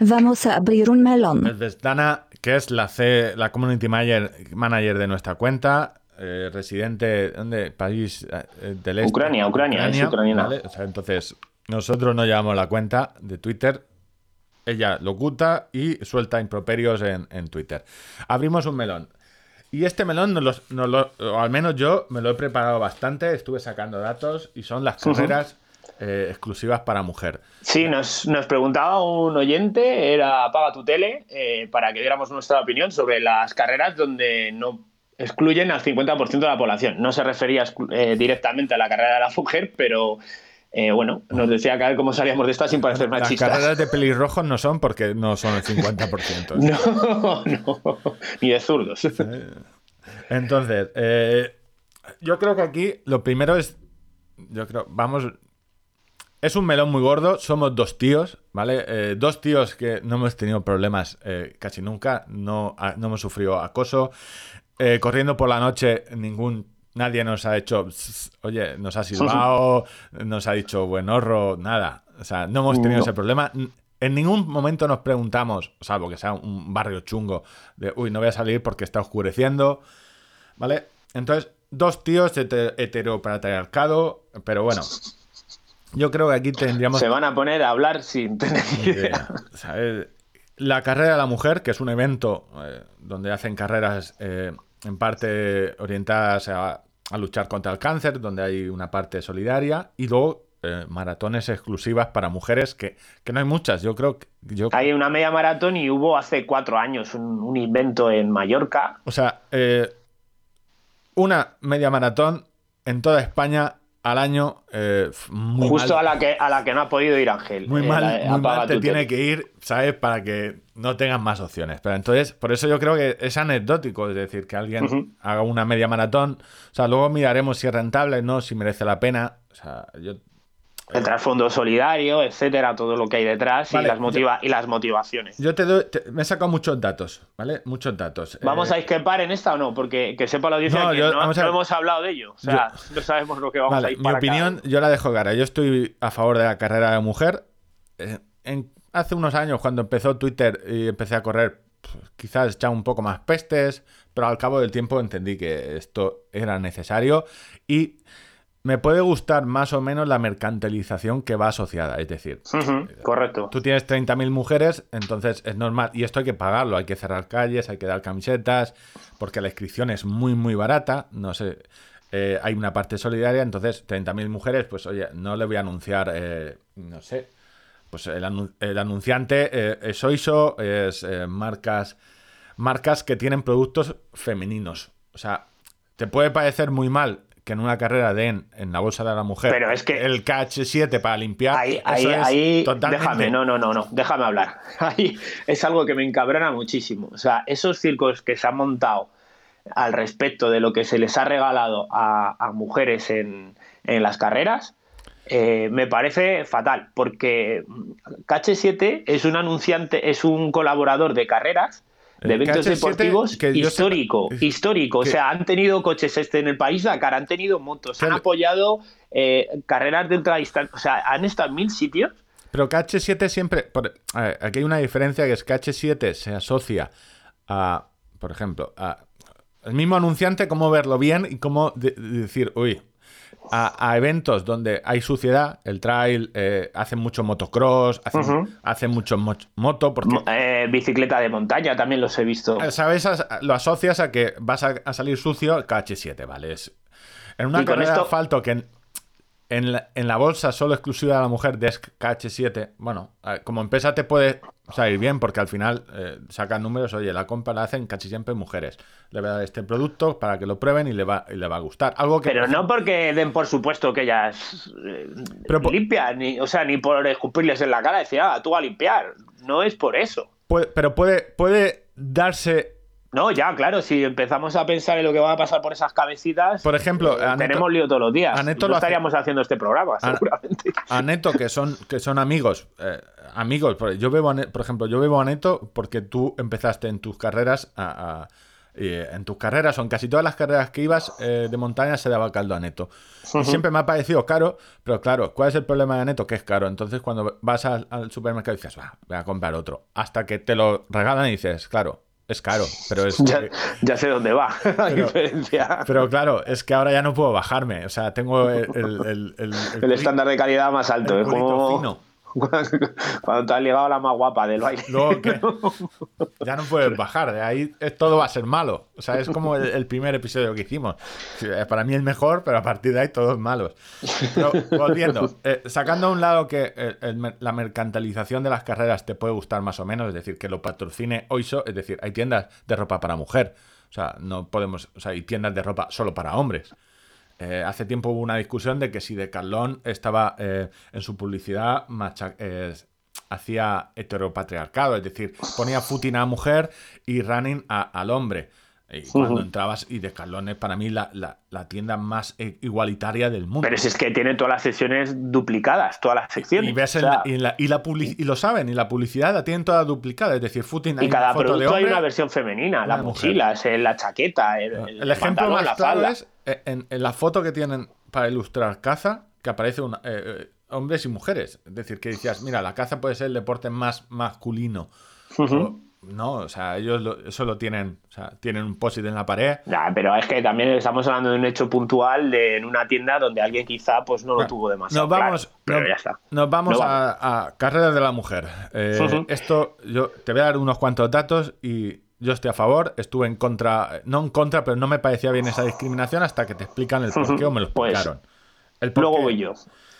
Vamos a abrir un melón. Es Dana, que es la C, la community manager, de nuestra cuenta, eh, residente ¿dónde? país eh, del este. Ucrania, Ucrania, es ucraniana. entonces, nosotros no llevamos la cuenta de Twitter. Ella locuta y suelta improperios en, Twitter. Abrimos un melón. Y este melón, nos lo, o al menos yo me lo he preparado bastante, estuve sacando datos y son las carreras eh, exclusivas para mujer. Sí, nos, preguntaba un oyente, era Apaga tu tele, eh, para que diéramos nuestra opinión sobre las carreras donde no excluyen al 50% de la población. No se refería eh, directamente a la carrera de la mujer, pero bueno, nos decía que a ver cómo salíamos de esta sin parecer machistas. Las carreras de pelirrojos no son porque no son el *laughs* 50%. no, no, ni de zurdos. Entonces, yo creo que aquí lo primero es, yo creo, vamos, es un melón muy gordo, somos dos tíos, ¿vale? Eh, dos tíos que no hemos tenido problemas eh, casi nunca, no, no, hemos sufrido acoso. Eh, corriendo por la noche, ningún nadie nos ha hecho, oye, nos ha silbado, nos ha dicho buen horro, nada. O sea, no hemos tenido ese problema. En ningún momento nos preguntamos, salvo que sea un barrio chungo, de, uy, no voy a salir porque está oscureciendo, ¿vale? Entonces, dos tíos heteropatriarcado, pero bueno, yo creo que aquí tendríamos. Se van a poner a hablar sin tener idea. *laughs* La carrera de la mujer, que es un evento eh, donde hacen carreras eh, en parte orientadas a, luchar contra el cáncer, donde hay una parte solidaria, y luego eh, maratones exclusivas para mujeres, que, no hay muchas. Yo creo que. Yo... Hay una media maratón y hubo hace cuatro años un, un invento en Mallorca. O sea, una media maratón en toda España al año. Eh, Justo a la que a la que no ha podido ir Ángel. Muy eh, mal, muy mal te tiene que ir, ¿sabes? Para que no tengas más opciones. Pero entonces, por eso yo creo que es anecdótico, es decir, que alguien haga una media maratón. O sea, luego miraremos si es rentable, no, si merece la pena. O sea, yo el trasfondo solidario, etcétera, todo lo que hay detrás y, las motiva y las motivaciones. Yo te, doy, me he sacado muchos datos, ¿vale? Muchos datos. ¿Vamos a discrepar en esta o no? Porque que sepa la audiencia que no, hemos hablado de ello. O sea, no sabemos lo que vamos a ir Mi opinión, yo la dejo cara. Yo estoy a favor de la carrera de mujer. en, hace unos años, cuando empezó Twitter y empecé a correr, pues, quizás ya un poco más pestes, pero al cabo del tiempo entendí que esto era necesario y me puede gustar más o menos la mercantilización que va asociada. Es decir, correcto. Tú tienes 30.000 mujeres, entonces es normal. Y esto hay que pagarlo. Hay que cerrar calles, hay que dar camisetas, porque la inscripción es muy, muy barata. No sé. Eh, hay una parte solidaria, entonces 30.000 mujeres, pues oye, no le voy a anunciar, eh, no sé, pues el, anunciante eh, es Oiso, es marcas, marcas que tienen productos femeninos. O sea, te puede parecer muy mal que en una carrera den en la bolsa de la mujer Pero es que el KH7 para limpiar. Ahí, ahí, déjame, no, no, no, no, déjame hablar. *laughs* Ahí es algo que me encabrona muchísimo. O sea, esos circos que se han montado al respecto de lo que se les ha regalado a, mujeres en, las carreras, eh, me parece fatal, porque KH7 es un anunciante, es un colaborador de carreras de eventos deportivos histórico, histórico. O sea, han tenido coches este en el país Dakar, han tenido motos, han apoyado eh, carreras de ultradistancia, o sea, han estado en mil sitios. Pero KH7 siempre, aquí hay una diferencia que es que KH7 se asocia a, por ejemplo, a el mismo anunciante, cómo verlo bien y cómo decir, uy, a, eventos donde hay suciedad, el trail, eh, hacen mucho motocross, hacen, mucho moto. Porque, eh, bicicleta de montaña también los he visto. Eh, ¿Sabes? Lo asocias a que vas a, salir sucio, KH7, ¿vale? en una carrera de asfalto que en la, bolsa solo exclusiva de la mujer de KH7, bueno, como empresa te puede salir bien porque al final eh, sacan números, oye, la compra la hacen casi siempre mujeres. Le voy a dar este producto para que lo prueben y le va, y le va a gustar. Algo que, pero no porque den por supuesto que ellas eh, limpian, ni, o sea, ni por escupirles en la cara y decir, ah, tú a limpiar. No es por eso. pero puede, puede darse no, ya, claro, si empezamos a pensar en lo que va a pasar por esas cabecitas, por ejemplo, eh, tenemos lío todos los días. no estaríamos haciendo este programa, seguramente. A, Neto, que son, que son amigos, eh, amigos, yo veo, por ejemplo, yo veo a Neto porque tú empezaste en tus carreras en tus carreras o en casi todas las carreras que ibas eh, de montaña se daba caldo a Neto. Y siempre me ha parecido caro, pero claro, ¿cuál es el problema de Neto? Que es caro. Entonces cuando vas al, supermercado dices, voy a comprar otro. Hasta que te lo regalan y dices, claro, es caro, pero es. Ya, sé dónde va la *laughs* *laughs* pero, diferencia. Pero claro, es que ahora ya no puedo bajarme. O sea, tengo el. El, el, el estándar de calidad más alto. Es como. Fino. *laughs* Cuando te has llegado la más guapa del baile. *laughs* Ya no puedes bajar, de ahí todo va a ser malo. O sea, es como el, primer episodio que hicimos. Para mí el mejor, pero a partir de ahí todo es malo. Pero volviendo, eh, sacando a un lado que la mercantilización de las carreras te puede gustar más o menos, es decir, que lo patrocine Oiso, es decir, hay tiendas de ropa para mujer. O sea, no podemos, o sea, hay tiendas de ropa solo para hombres. Eh, hace tiempo hubo una discusión de que si Decathlon estaba eh, en su publicidad eh, hacía heteropatriarcado, es decir, ponía footing a mujer y running al hombre. Y cuando entrabas, y Decathlon es para mí la, tienda más igualitaria del mundo. Pero si es que tiene todas las secciones duplicadas, todas las secciones. Y, y, lo saben, y la publicidad la tienen toda duplicada, es decir, footing Y cada producto hay una versión femenina, las mochilas, la chaqueta, el, el, ejemplo más claro es eh, en, la foto que tienen para ilustrar caza, que aparece una, eh, eh, hombres y mujeres. Es decir, que decías, mira, la caza puede ser el deporte más masculino. No, o sea, ellos eso lo tienen, o sea, tienen un post en la pared. pero es que también estamos hablando de un hecho puntual de, en una tienda donde alguien quizá pues no lo tuvo demasiado. Nos vamos, pero ya está. Nos vamos a, a, carreras de la mujer. Esto, yo te voy a dar unos cuantos datos y yo estoy a favor, estuve en contra, no en contra, pero no me parecía bien esa discriminación hasta que te explican el porqué o me lo pues, explicaron. el luego voy yo.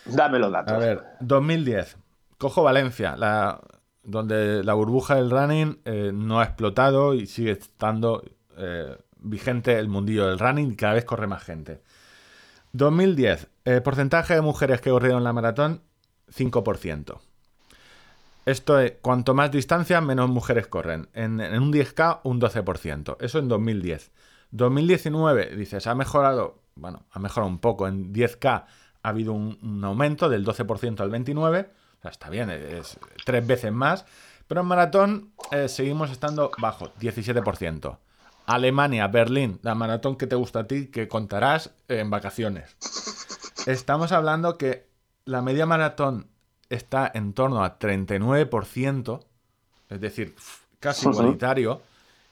Dame los datos. A ver, 2010. Cojo Valencia, la, donde la burbuja del running eh, no ha explotado y sigue estando eh, vigente el mundillo del running y cada vez corre más gente. 2010. Eh, porcentaje de mujeres que corrieron la maratón, 5%. Esto es, cuanto más distancia, menos mujeres corren. En, un 10K, un 12%. Eso en 2010. 2019, dices, ha mejorado, bueno, ha mejorado un poco. En 10K ha habido un, aumento del 12% al 29%, o sea, está bien, es tres veces más, pero en maratón eh, seguimos estando bajo, 17%. Alemania, Berlín, la maratón que te gusta a ti, que contarás en vacaciones. Estamos hablando que la media maratón está en torno a 39%, es decir, casi igualitario,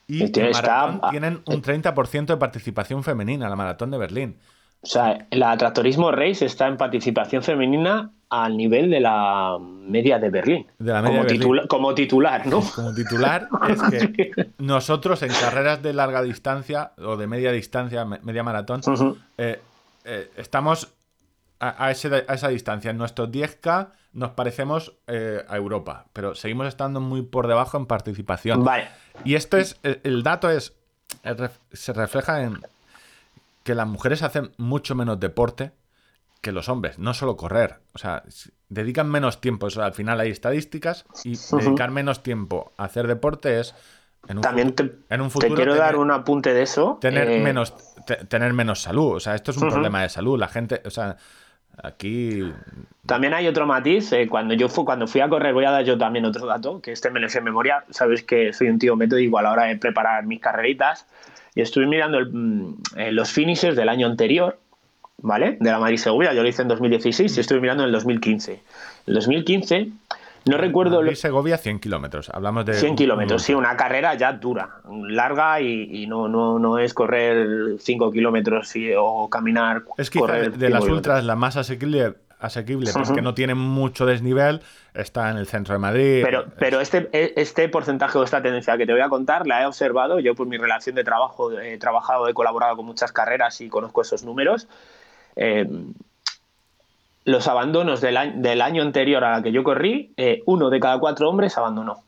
y en maratón tienen un 30% de participación femenina, la maratón de Berlín. O sea, la Tractorismo Race está en participación femenina al nivel de la media de Berlín. De la media como, de Berlín. como titular, ¿no? Como titular es que *laughs* nosotros en carreras de larga distancia o de media distancia, media maratón, eh, eh, estamos a, esa distancia. En nuestros 10K nos parecemos eh, a Europa, pero seguimos estando muy por debajo en participación. Vale. Y esto es, el dato es, se refleja en que las mujeres hacen mucho menos deporte que los hombres, no solo correr. O sea, dedican menos tiempo. al final hay estadísticas y dedicar menos tiempo a hacer deporte es. En un También te, en un futuro, quiero dar un apunte de eso. Tener, eh, menos, tener menos salud. O sea, esto es un problema de salud. La gente, o sea, Aquí. También hay otro matiz. Eh, cuando yo fui, cuando fui a correr, voy a dar yo también otro dato, que este me lo sé en memoria. Sabes que soy un tío metódico a la hora de preparar mis carreritas. Y estuve mirando mm, eh, los finishes del año anterior, ¿vale? De la Madrid Segovia. Yo lo hice en 2016 y estuve mirando en el 2015. En 2015 no recuerdo. Madrid, Segovia, 100 kilómetros. Hablamos de. 100 kilómetros, sí, una carrera ya dura, larga y, no, no, no es correr 5 kilómetros o caminar. Es que de las ultras la más asequible, asequible porque no tiene mucho desnivel, está en el centro de Madrid. Pero, pero este, este porcentaje o esta tendencia que te voy a contar la he observado. Yo, por mi relación de trabajo, he trabajado, he colaborado con muchas carreras y conozco esos números. Eh, los abandonos del año, del año anterior a la que yo corrí, eh, uno de cada cuatro hombres abandonó.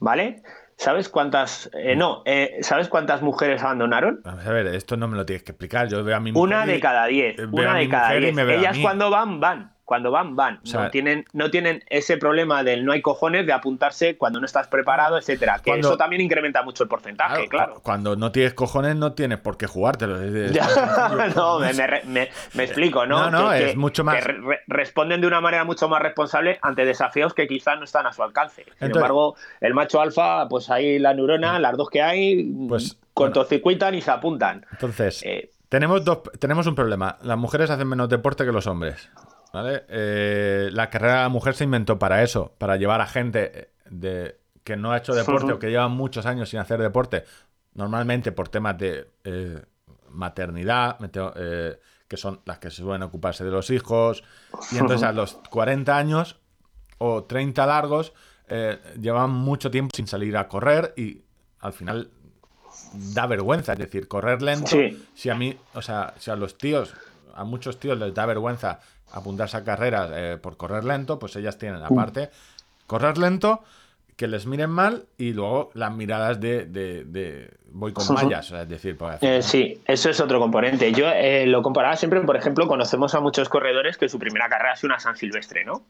¿Vale? ¿Sabes cuántas. Eh, no, eh, ¿sabes cuántas mujeres abandonaron? a ver, esto no me lo tienes que explicar. Yo veo a mi mujer. Una de cada diez. Una de cada diez. Ellas cuando van, van cuando van, van. no, tienen, no tienen ese problema del no hay cojones de apuntarse cuando no estás preparado, etcétera. Que eso también incrementa mucho el porcentaje, claro. Cuando no tienes cojones, no tienes por qué jugártelo. no, me, explico, ¿no? No, no, es mucho más. responden de una manera mucho más responsable ante desafíos que quizás no están a su alcance. Sin embargo, el macho alfa, pues ahí la neurona, las dos que hay, pues, cortocircuitan y se apuntan. Entonces. Eh, tenemos, dos, tenemos un problema. Las mujeres hacen menos deporte que los hombres. ¿Vale? Eh, la carrera de la mujer se inventó para eso, para llevar a gente de, que no ha hecho deporte o que lleva muchos años sin hacer deporte, normalmente por temas de eh, maternidad, eh, que son las que se suelen ocuparse de los hijos, y entonces a *laughs* los 40 años o 30 largos llevan mucho tiempo sin salir a correr y al final da vergüenza, es decir, correr lento, si a mí, o sea, si a los tíos, a muchos tíos les da vergüenza apuntarse a carreras eh, por correr lento, pues ellas tienen aparte correr lento, que les miren mal y luego las miradas de, voy con mallas, es decir, eh, sí, eso es otro componente. Yo eh, lo comparaba siempre, por ejemplo, conocemos a muchos corredores que su primera carrera ha sido una San Silvestre, ¿no?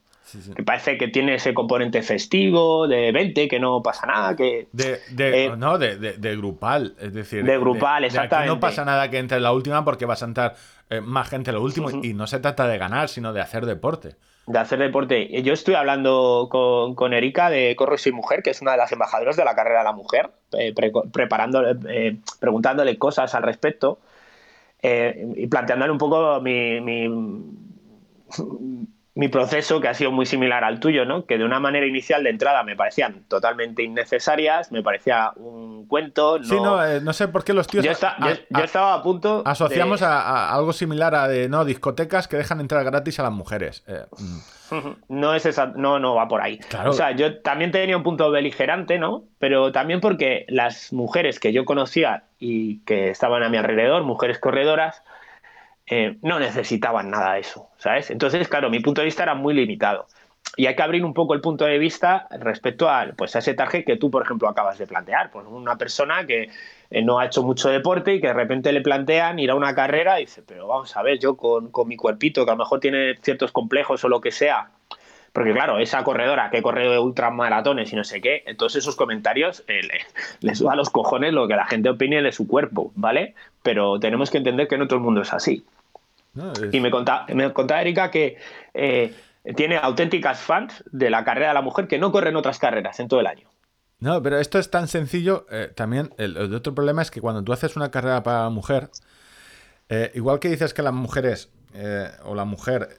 Que parece que tiene ese componente festivo, de 20, que no pasa nada, que... De, no, de, grupal, es decir... De grupal, exactamente. no pasa nada que entre en la última porque vas a entrar eh, más gente lo último. Y no se trata de ganar, sino de hacer deporte. De hacer deporte. Yo estoy hablando con, Erika de Corro y Mujer, que es una de las embajadoras de la carrera de la mujer, eh, eh, preguntándole cosas al respecto y planteándole un poco mi mi proceso que ha sido muy similar al tuyo, ¿no? Que de una manera inicial de entrada me parecían totalmente innecesarias, me parecía un cuento. No... Sí, no, eh, no sé por qué los tíos. Yo, estaba a punto. Asociamos a, algo similar a de no discotecas que dejan entrar gratis a las mujeres. Eh, mm. No es esa, no, no va por ahí. O sea, yo también tenía un punto beligerante, ¿no? Pero también porque las mujeres que yo conocía y que estaban a mi alrededor, mujeres corredoras, eh, no necesitaban nada de eso, ¿sabes? Entonces, claro, mi punto de vista era muy limitado. Y hay que abrir un poco el punto de vista respecto a, pues, a ese target que tú, por ejemplo, acabas de plantear. Pues una persona que eh, no ha hecho mucho deporte y que de repente le plantean ir a una carrera y dice, pero vamos a ver, yo con, mi cuerpito, que a lo mejor tiene ciertos complejos o lo que sea, porque claro, esa corredora que corre ultramaratones y no sé qué, entonces esos comentarios eh, *laughs* les va a los cojones lo que la gente opine de su cuerpo, ¿vale? Pero tenemos que entender que no todo el mundo es así. Y me contaba, me contaba Erika que eh, tiene auténticas fans de la carrera de la mujer que no corren otras carreras en todo el año. No, pero esto es tan sencillo. eh, también el, el otro problema es que cuando tú haces una carrera para la mujer, eh, igual que dices que las mujeres o la mujer,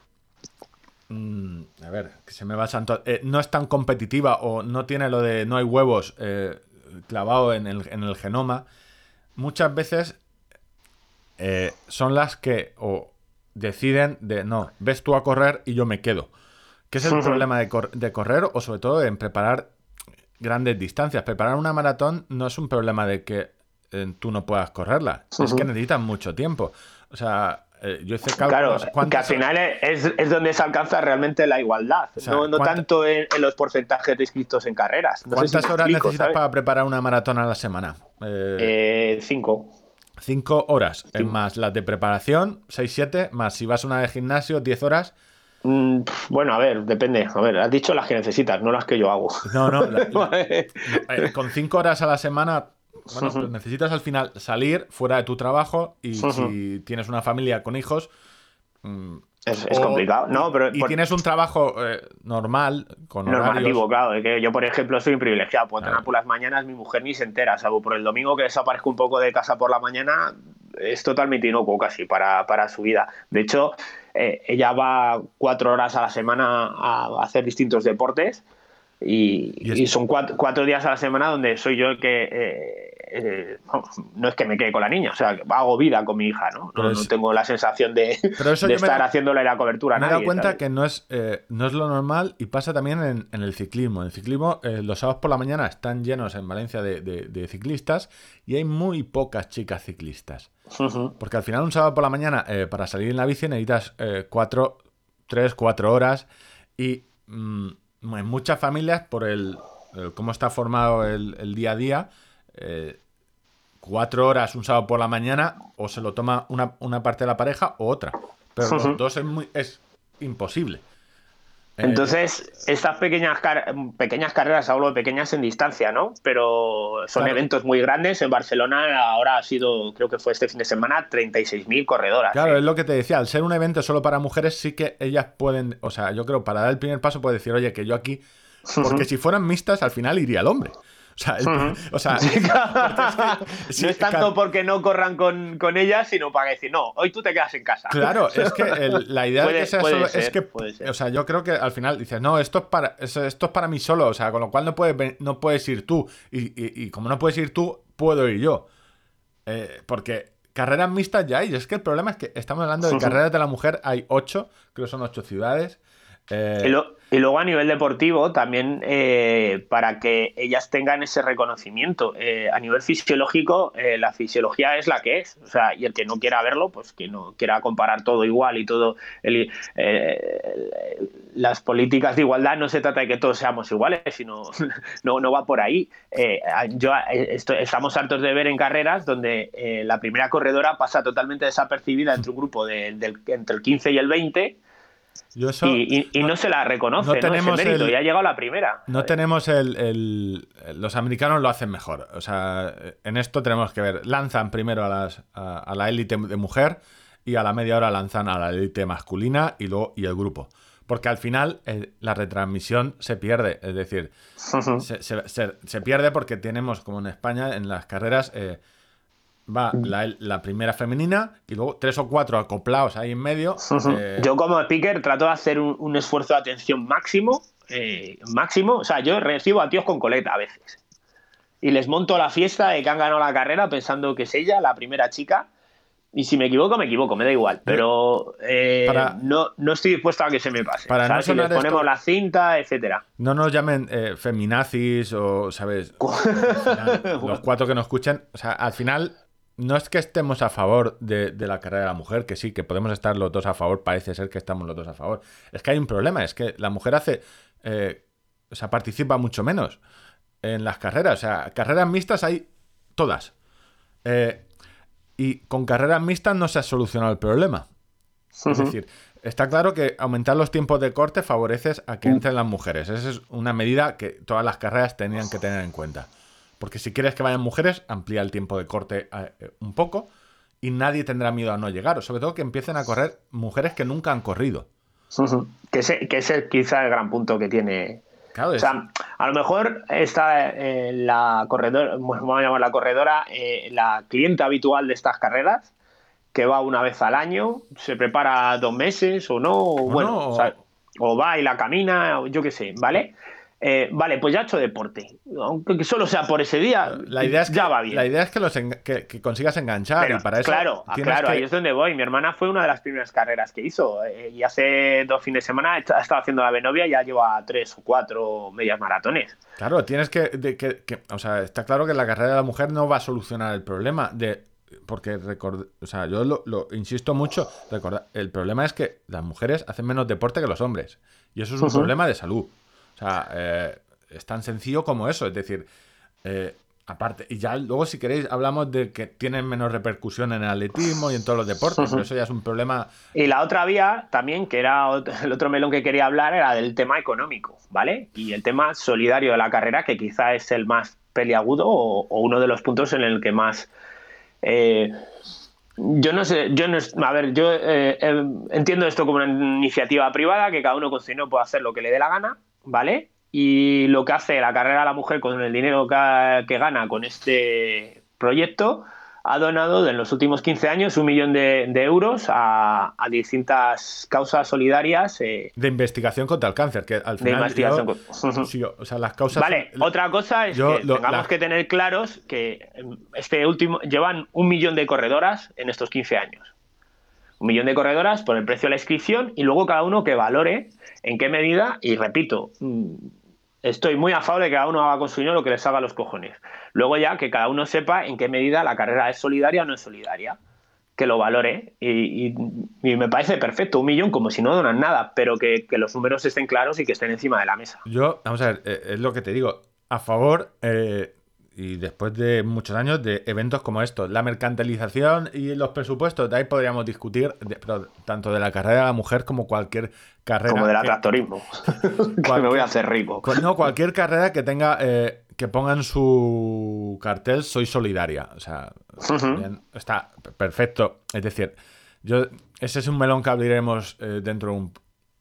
mm, a ver, que se me va santo, eh, no es tan competitiva o no tiene lo de no hay huevos eh, clavado en el, en el genoma, muchas veces eh, son las que o deciden de no, ves tú a correr y yo me quedo. ¿Qué es el problema de, cor- de correr o sobre todo en preparar grandes distancias? Preparar una maratón no es un problema de que eh, tú no puedas correrla, es que necesitas mucho tiempo. O sea, eh, yo hice Claro, cálculos. que al ¿cuántas- final es, es donde se alcanza realmente la igualdad, sea, no, no ¿cuánta- tanto en, en los porcentajes de inscritos en carreras. No sé si ¿Cuántas horas explico, necesitas ¿sabes? para preparar una maratón a la semana? Eh, Eh, cinco. Cinco horas, más las de preparación, 6, 7, más si vas a una de gimnasio, 10 horas. Mm, bueno, a ver, depende. A ver, has dicho las que necesitas, no las que yo hago. No, no, la- *laughs* la- Vale. eh, con 5 horas a la semana, bueno, pues necesitas al final salir fuera de tu trabajo y si tienes una familia con hijos... Es, es o- complicado. No, pero Y por- tienes un trabajo eh, normal, con normativo, horarios... claro. de que yo, por ejemplo, soy privilegiado. Puedo entrenar por las mañanas, mi mujer ni se entera, salvo por el domingo que desaparezco un poco de casa por la mañana, es totalmente inocuo casi para, para su vida. De hecho, eh, ella va cuatro horas a la semana a hacer distintos deportes. Y, Y es- y son cuatro, cuatro días a la semana donde soy yo el que eh, eh, no es que me quede con la niña, o sea, hago vida con mi hija, ¿no? No, tengo la sensación de, Pero eso de yo me estar da- haciéndole la cobertura a Me he dado cuenta ¿sabes? que no es, eh, no es lo normal y pasa también en, en el ciclismo. En el ciclismo, eh, los sábados por la mañana están llenos en Valencia de, de- de ciclistas y hay muy pocas chicas ciclistas. Porque al final un sábado por la mañana, para salir en la bici necesitas cuatro, tres, cuatro horas y mm, en muchas familias, por el, el cómo está formado el, el día a día, eh, cuatro horas un sábado por la mañana o se lo toma una, una parte de la pareja o otra. Pero los dos es, muy, es imposible. Eh, Entonces, estas pequeñas, car- pequeñas carreras, hablo de pequeñas en distancia, ¿no? Pero son Claro. eventos muy grandes. En Barcelona ahora ha sido, creo que fue este fin de semana, 36.000 corredoras. Claro, ¿eh? es lo que te decía, al ser un evento solo para mujeres, sí que ellas pueden, o sea, yo creo, para dar el primer paso puede decir, oye, que yo aquí, porque si fueran mixtas, al final iría el hombre. O sea, el- *laughs* o sea, es que- *laughs* no es tanto porque no corran con, con ellas, sino para decir, no, hoy tú te quedas en casa. Claro, es que *laughs* el- la idea de que sea solo es que, o sea, yo creo que al final dices, no, esto es para, esto es para mí solo, o sea, con lo cual no puedes, no puedes ir tú. Y, y- y como no puedes ir tú, puedo ir yo, Eh, porque carreras mixtas ya hay. Es que el problema es que estamos hablando de carreras de la mujer, hay ocho, creo que son ocho ciudades. Eh, y luego a nivel deportivo, también eh, para que ellas tengan ese reconocimiento. Eh, a nivel fisiológico, eh, la fisiología es la que es. O sea, y el que no quiera verlo, pues que no quiera comparar todo igual y todo. el- las políticas de igualdad no se trata de que todos seamos iguales, sino *laughs* no, no va por ahí. Yo, estamos hartos de ver en carreras donde la primera corredora pasa totalmente desapercibida entre un grupo de- del- entre el 15 y el 20 yo eso- y, y- y no, se la reconoce, no no, tenemos Ese mérito, el- y ha llegado la primera. No tenemos el, el- Los americanos lo hacen mejor. O sea, en esto tenemos que ver. Lanzan primero a, las, a, a la élite de mujer y a la media hora lanzan a la élite masculina y luego y el grupo. Porque al final eh, la retransmisión se pierde. Es decir, se, se- se- se pierde porque tenemos, como en España, en las carreras, eh, va la, la primera femenina y luego tres o cuatro acoplados ahí en medio. eh, Yo como speaker trato de hacer un, un esfuerzo de atención máximo, eh, máximo. O sea, yo recibo a tíos con coleta a veces. Y les monto la fiesta de que han ganado la carrera pensando que es ella, la primera chica. Y si me equivoco, me equivoco, me da igual. Pero eh, Para- no, no estoy dispuesto a que se me pase. Para no ¿sabes? Si les sonar ponemos esto- la cinta, etcétera. No nos llamen eh, feminazis o, ¿sabes? *laughs* Los cuatro que nos escuchan. O sea, al final, no es que estemos a favor de, de la carrera de la mujer, que sí, que podemos estar los dos a favor, parece ser que estamos los dos a favor. Es que hay un problema, es que la mujer hace. eh, o sea, participa mucho menos en las carreras. O sea, carreras mixtas hay todas. Eh, y con carreras mixtas no se ha solucionado el problema. Es decir, está claro que aumentar los tiempos de corte favoreces a que entren las mujeres. Esa es una medida que todas las carreras tenían que tener en cuenta. Porque si quieres que vayan mujeres, amplía el tiempo de corte eh, un poco y nadie tendrá miedo a no llegar. O sobre todo que empiecen a correr mujeres que nunca han corrido. Que ese, que ese quizá el gran punto que tiene. o sea, a lo mejor está eh, la corredora, vamos a llamar la corredora, eh, la cliente habitual de estas carreras, que va una vez al año, se prepara dos meses o no, o bueno, o va y la camina, yo qué sé, ¿vale? Eh, vale, pues ya ha hecho deporte. Aunque solo sea por ese día, la idea es ya va bien. La idea es que, los que, consigas enganchar y para eso. Claro, claro, ahí es donde voy. Mi hermana fue una de las primeras carreras que hizo. Eh, y hace dos fines de semana ha estado haciendo la Benovia y ya lleva tres o cuatro medias maratones. Claro, tienes que, O sea, está claro que la carrera de la mujer no va a solucionar el problema de porque o sea, yo lo, insisto mucho, recordar, el problema es que las mujeres hacen menos deporte que los hombres y eso es un problema de salud. O sea, eh, es tan sencillo como eso, es decir, eh, aparte, y ya luego si queréis hablamos de que tienen menos repercusión en el atletismo y en todos los deportes, pero eso ya es un problema. Y la otra vía también, que era *laughs* el otro melón que quería hablar, era del tema económico, ¿vale? Y el tema solidario de la carrera, que quizá es el más peliagudo o, o uno de los puntos en el que más eh, yo no sé, yo no, a ver, yo eh, em, entiendo esto como una iniciativa privada, que cada uno con su dinero puede hacer lo que le dé la gana, ¿vale? Y lo que hace la carrera a la mujer con el dinero que gana con este proyecto, ha donado en los últimos 15 años un millón de, euros a, distintas causas solidarias. Eh, de investigación contra el cáncer, que al final. De investigación. o sea, las causas. Vale, otra cosa es que tengamos que tener claros que este último. Llevan un millón de corredoras en estos 15 años. Un millón de corredoras por el precio de la inscripción y luego cada uno que valore en qué medida, y repito, mm, estoy muy a favor de que cada uno haga con su dinero lo que les haga los cojones. Luego ya que cada uno sepa en qué medida la carrera es solidaria o no es solidaria. Que lo valore. Y, me parece perfecto, un millón como si no donan nada, pero que, los números estén claros y que estén encima de la mesa. Yo, vamos a ver, eh, es lo que te digo, a favor eh, y después de muchos años de eventos como estos. La mercantilización y los presupuestos, de ahí podríamos discutir, tanto de la carrera de la mujer como cualquier carrera. Como del tractorismo. *laughs* que me voy a hacer rico. No, cualquier carrera que tenga. Eh, que ponga en su cartel soy solidaria. O sea, está perfecto. Es decir, yo ese es un melón que abriremos eh, dentro de, un,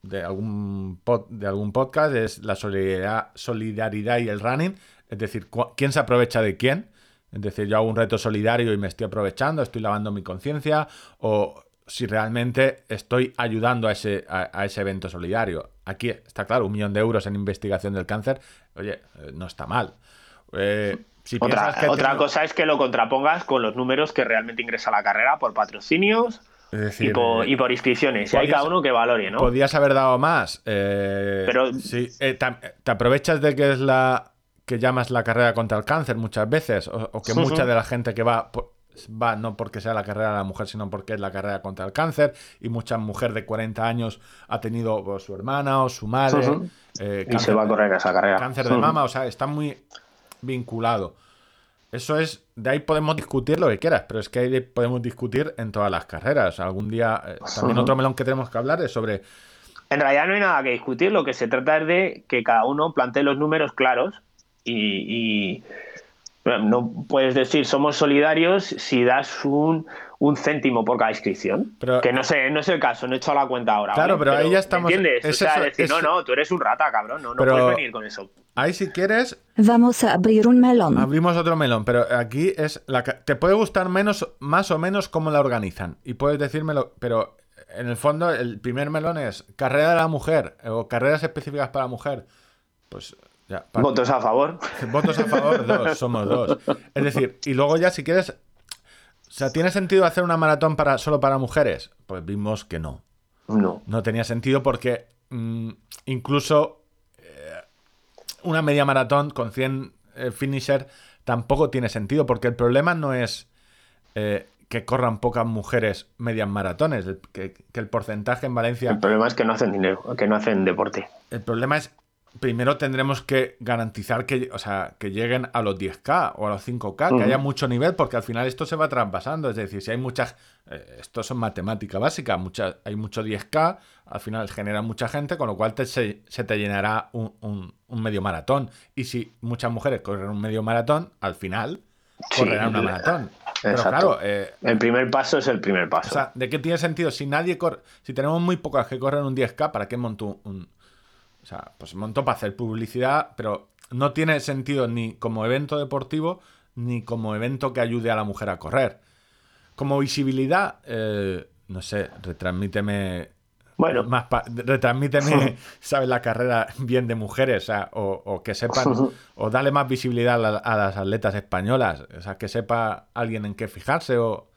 de algún de algún podcast, es la solidaridad, solidaridad y el running. Es decir, ¿quién se aprovecha de quién? Es decir, yo hago un reto solidario y me estoy aprovechando, estoy lavando mi conciencia, o si realmente estoy ayudando a ese, a, ese evento solidario. Aquí está claro, un millón de euros en investigación del cáncer, oye, eh, no está mal. Eh, otra, otra cosa es que lo contrapongas con los números que realmente ingresa la carrera por patrocinios y, por, y, por, inscripciones. Y hay cada uno que valore, ¿no? Podías haber dado más. Eh, pero sí, te aprovechas de que es la que llamas la carrera contra el cáncer muchas veces, o, que mucha de la gente que va va no porque sea la carrera de la mujer, sino porque es la carrera contra el cáncer, y mucha mujer de 40 años ha tenido pues, su hermana o su madre. Eh, y se va a correr esa carrera. Cáncer de mama, o sea, está muy vinculado. Eso es, de ahí podemos discutir lo que quieras, pero es que ahí podemos discutir en todas las carreras. Algún día, eh, también otro melón que tenemos que hablar es sobre... En realidad no hay nada que discutir, lo que se trata es de que cada uno plantee los números claros y, no puedes decir somos solidarios si das un, un céntimo por cada inscripción. que no sé, no es el caso, no he hecho la cuenta ahora. Claro, pero, ahí ya estamos. ¿Entiendes? o sea, decir, no, no, tú eres un rata, cabrón, no, no puedes venir con eso. Ahí si quieres. Vamos a abrir un melón. Abrimos otro melón, pero aquí es. La, te puede gustar menos, más o menos cómo la organizan. Y puedes decírmelo, pero en el fondo, el primer melón es carrera de la mujer o carreras específicas para la mujer. Pues Votos a favor. *laughs* Votos a favor, dos, somos dos. Es decir, y luego ya si quieres, o sea, ¿tiene sentido hacer una maratón para, solo para mujeres? Pues vimos que no. No. No tenía sentido porque mm, incluso eh, una media maratón con 100 eh, finisher tampoco tiene sentido porque el problema no es eh, que corran pocas mujeres medias maratones, que, que, el porcentaje en Valencia... El problema es que no hacen dinero, que no hacen deporte. El problema es primero tendremos que garantizar que, o sea, que lleguen a los 10K o a los 5K, que haya mucho nivel, porque al final esto se va traspasando. Es decir, si hay muchas. Eh, esto son matemática básica, muchas, hay mucho 10K, al final genera mucha gente, con lo cual se, te llenará un, medio maratón. Y si muchas mujeres corren un medio maratón, al final correrán una maratón. Pero claro, eh, el primer paso es el primer paso. O sea, ¿de qué tiene sentido? Si nadie corre, si tenemos muy pocas que corren un 10K, ¿para qué monto un, o sea, pues monto para hacer publicidad, pero no tiene sentido ni como evento deportivo ni como evento que ayude a la mujer a correr. Como visibilidad, eh, no sé, retransmíteme bueno. Más retransmíteme, *laughs* ¿sabes? La carrera bien de mujeres, o, que sepan, *laughs* o dale más visibilidad a, las atletas españolas, o sea, que sepa alguien en qué fijarse, o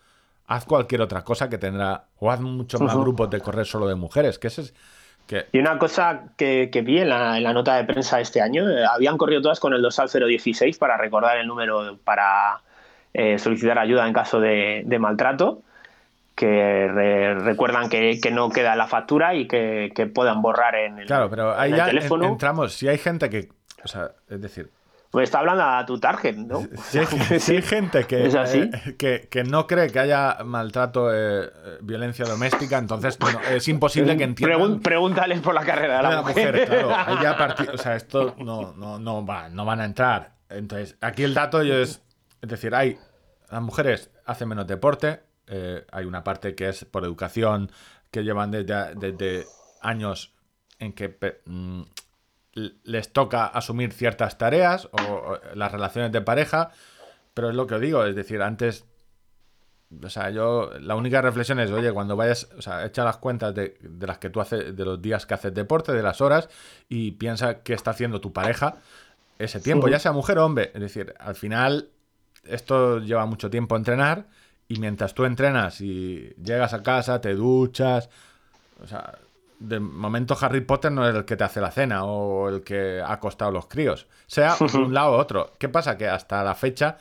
haz cualquier otra cosa que tendrá, o haz muchos más grupos de correr solo de mujeres, que es... Y una cosa que, vi en la, nota de prensa este año, eh, habían corrido todas con el dosal 016 para recordar el número para eh, solicitar ayuda en caso de maltrato que recuerdan que, no queda la factura y que, puedan borrar en el, claro, pero ahí ya entramos, si hay gente que, o sea, es decir... Pues está hablando a tu target, ¿no? Si hay, *laughs* gente que, eh, que, no cree que haya maltrato, eh, violencia doméstica, entonces es imposible que entiendan... pregúntales por la carrera de la, mujer. Claro, *laughs* o sea, esto no, no, no, va, no van a entrar. Entonces, aquí el dato es, es decir, hay, las mujeres hacen menos deporte, eh, hay una parte que es por educación, que llevan desde, años en que mm, les toca asumir ciertas tareas o, las relaciones de pareja, pero es lo que os digo, es decir, antes, o sea, yo, la única reflexión es, oye, cuando vayas, o sea, echa las cuentas de, las que tú haces, de los días que haces deporte, de las horas, y piensa qué está haciendo tu pareja ese tiempo, ya sea mujer o hombre, es decir, al final, esto lleva mucho tiempo entrenar, y mientras tú entrenas y llegas a casa, te duchas, o sea, de momento Harry Potter no es el que te hace la cena o el que ha costado los críos, sea *laughs* un lado u otro. ¿Qué pasa? Que hasta la fecha,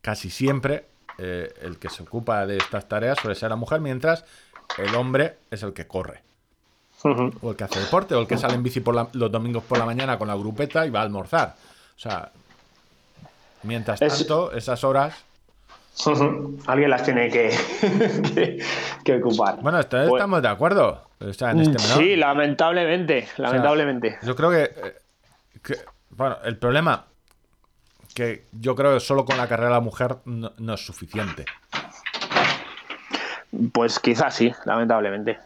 casi siempre, eh, el que se ocupa de estas tareas suele ser la mujer, mientras el hombre es el que corre. *laughs* O el que hace deporte, o el que sale en bici por los domingos por la mañana con la grupeta y va a almorzar. O sea, mientras tanto, esas horas Alguien las tiene que, *laughs* que, ocupar. Bueno, pues estamos de acuerdo. Este sí, lamentablemente, lamentablemente. yo creo que, bueno, el problema que yo creo que solo con la carrera de la mujer no es suficiente. Pues quizás sí, lamentablemente.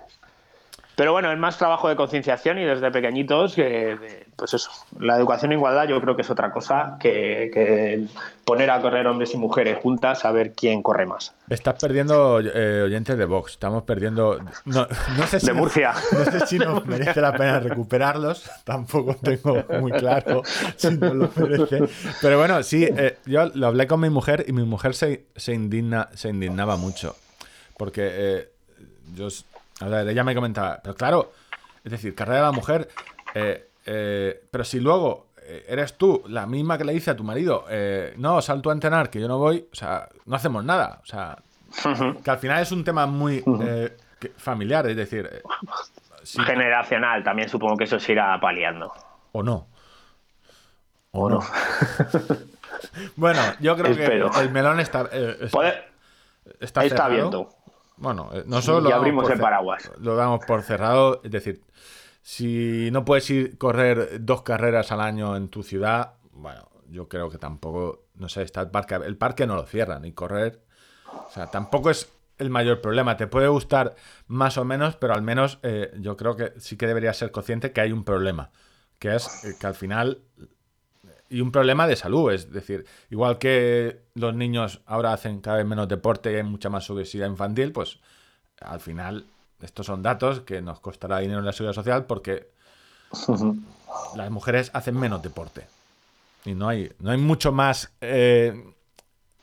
Pero bueno, es más trabajo de concienciación y desde pequeñitos que, pues eso, la educación e igualdad yo creo que es otra cosa que, poner a correr hombres y mujeres juntas a ver quién corre más. Estás perdiendo eh, oyentes de Vox, estamos perdiendo... No, sé si de Murcia. No, sé si nos merece la pena recuperarlos, tampoco tengo muy claro si nos lo merece. Pero bueno, sí, eh, yo lo hablé con mi mujer y mi mujer se, se, indigna, se indignaba mucho, porque eh, yo a ver, ella me comentaba, pero claro, es decir, carrera de la mujer, eh, eh, pero si luego eh, eres tú la misma que le dice a tu marido, no, salto a entrenar, que yo no voy, o sea, no hacemos nada. O sea, que al final es un tema muy familiar, es decir... Generacional, también supongo que eso se irá paliando. O no. O, no. *laughs* bueno, yo creo *laughs* que el melón está... está, está abierto. Bueno, eh, no solo. Y abrimos el paraguas. Lo damos por cerrado. Es decir, si no puedes ir correr dos carreras al año en tu ciudad, bueno, yo creo que tampoco. No sé, está el parque. El parque no lo cierran y correr. O sea, tampoco es el mayor problema. Te puede gustar más o menos, pero al menos eh, yo creo que sí que deberías ser consciente que hay un problema. Que es eh, que al final y un problema de salud. Es decir, igual que los niños ahora hacen cada vez menos deporte y hay mucha más obesidad infantil, pues al final estos son datos que nos costará dinero en la seguridad social porque *laughs* las mujeres hacen menos deporte. Y no hay, no hay mucho más, eh,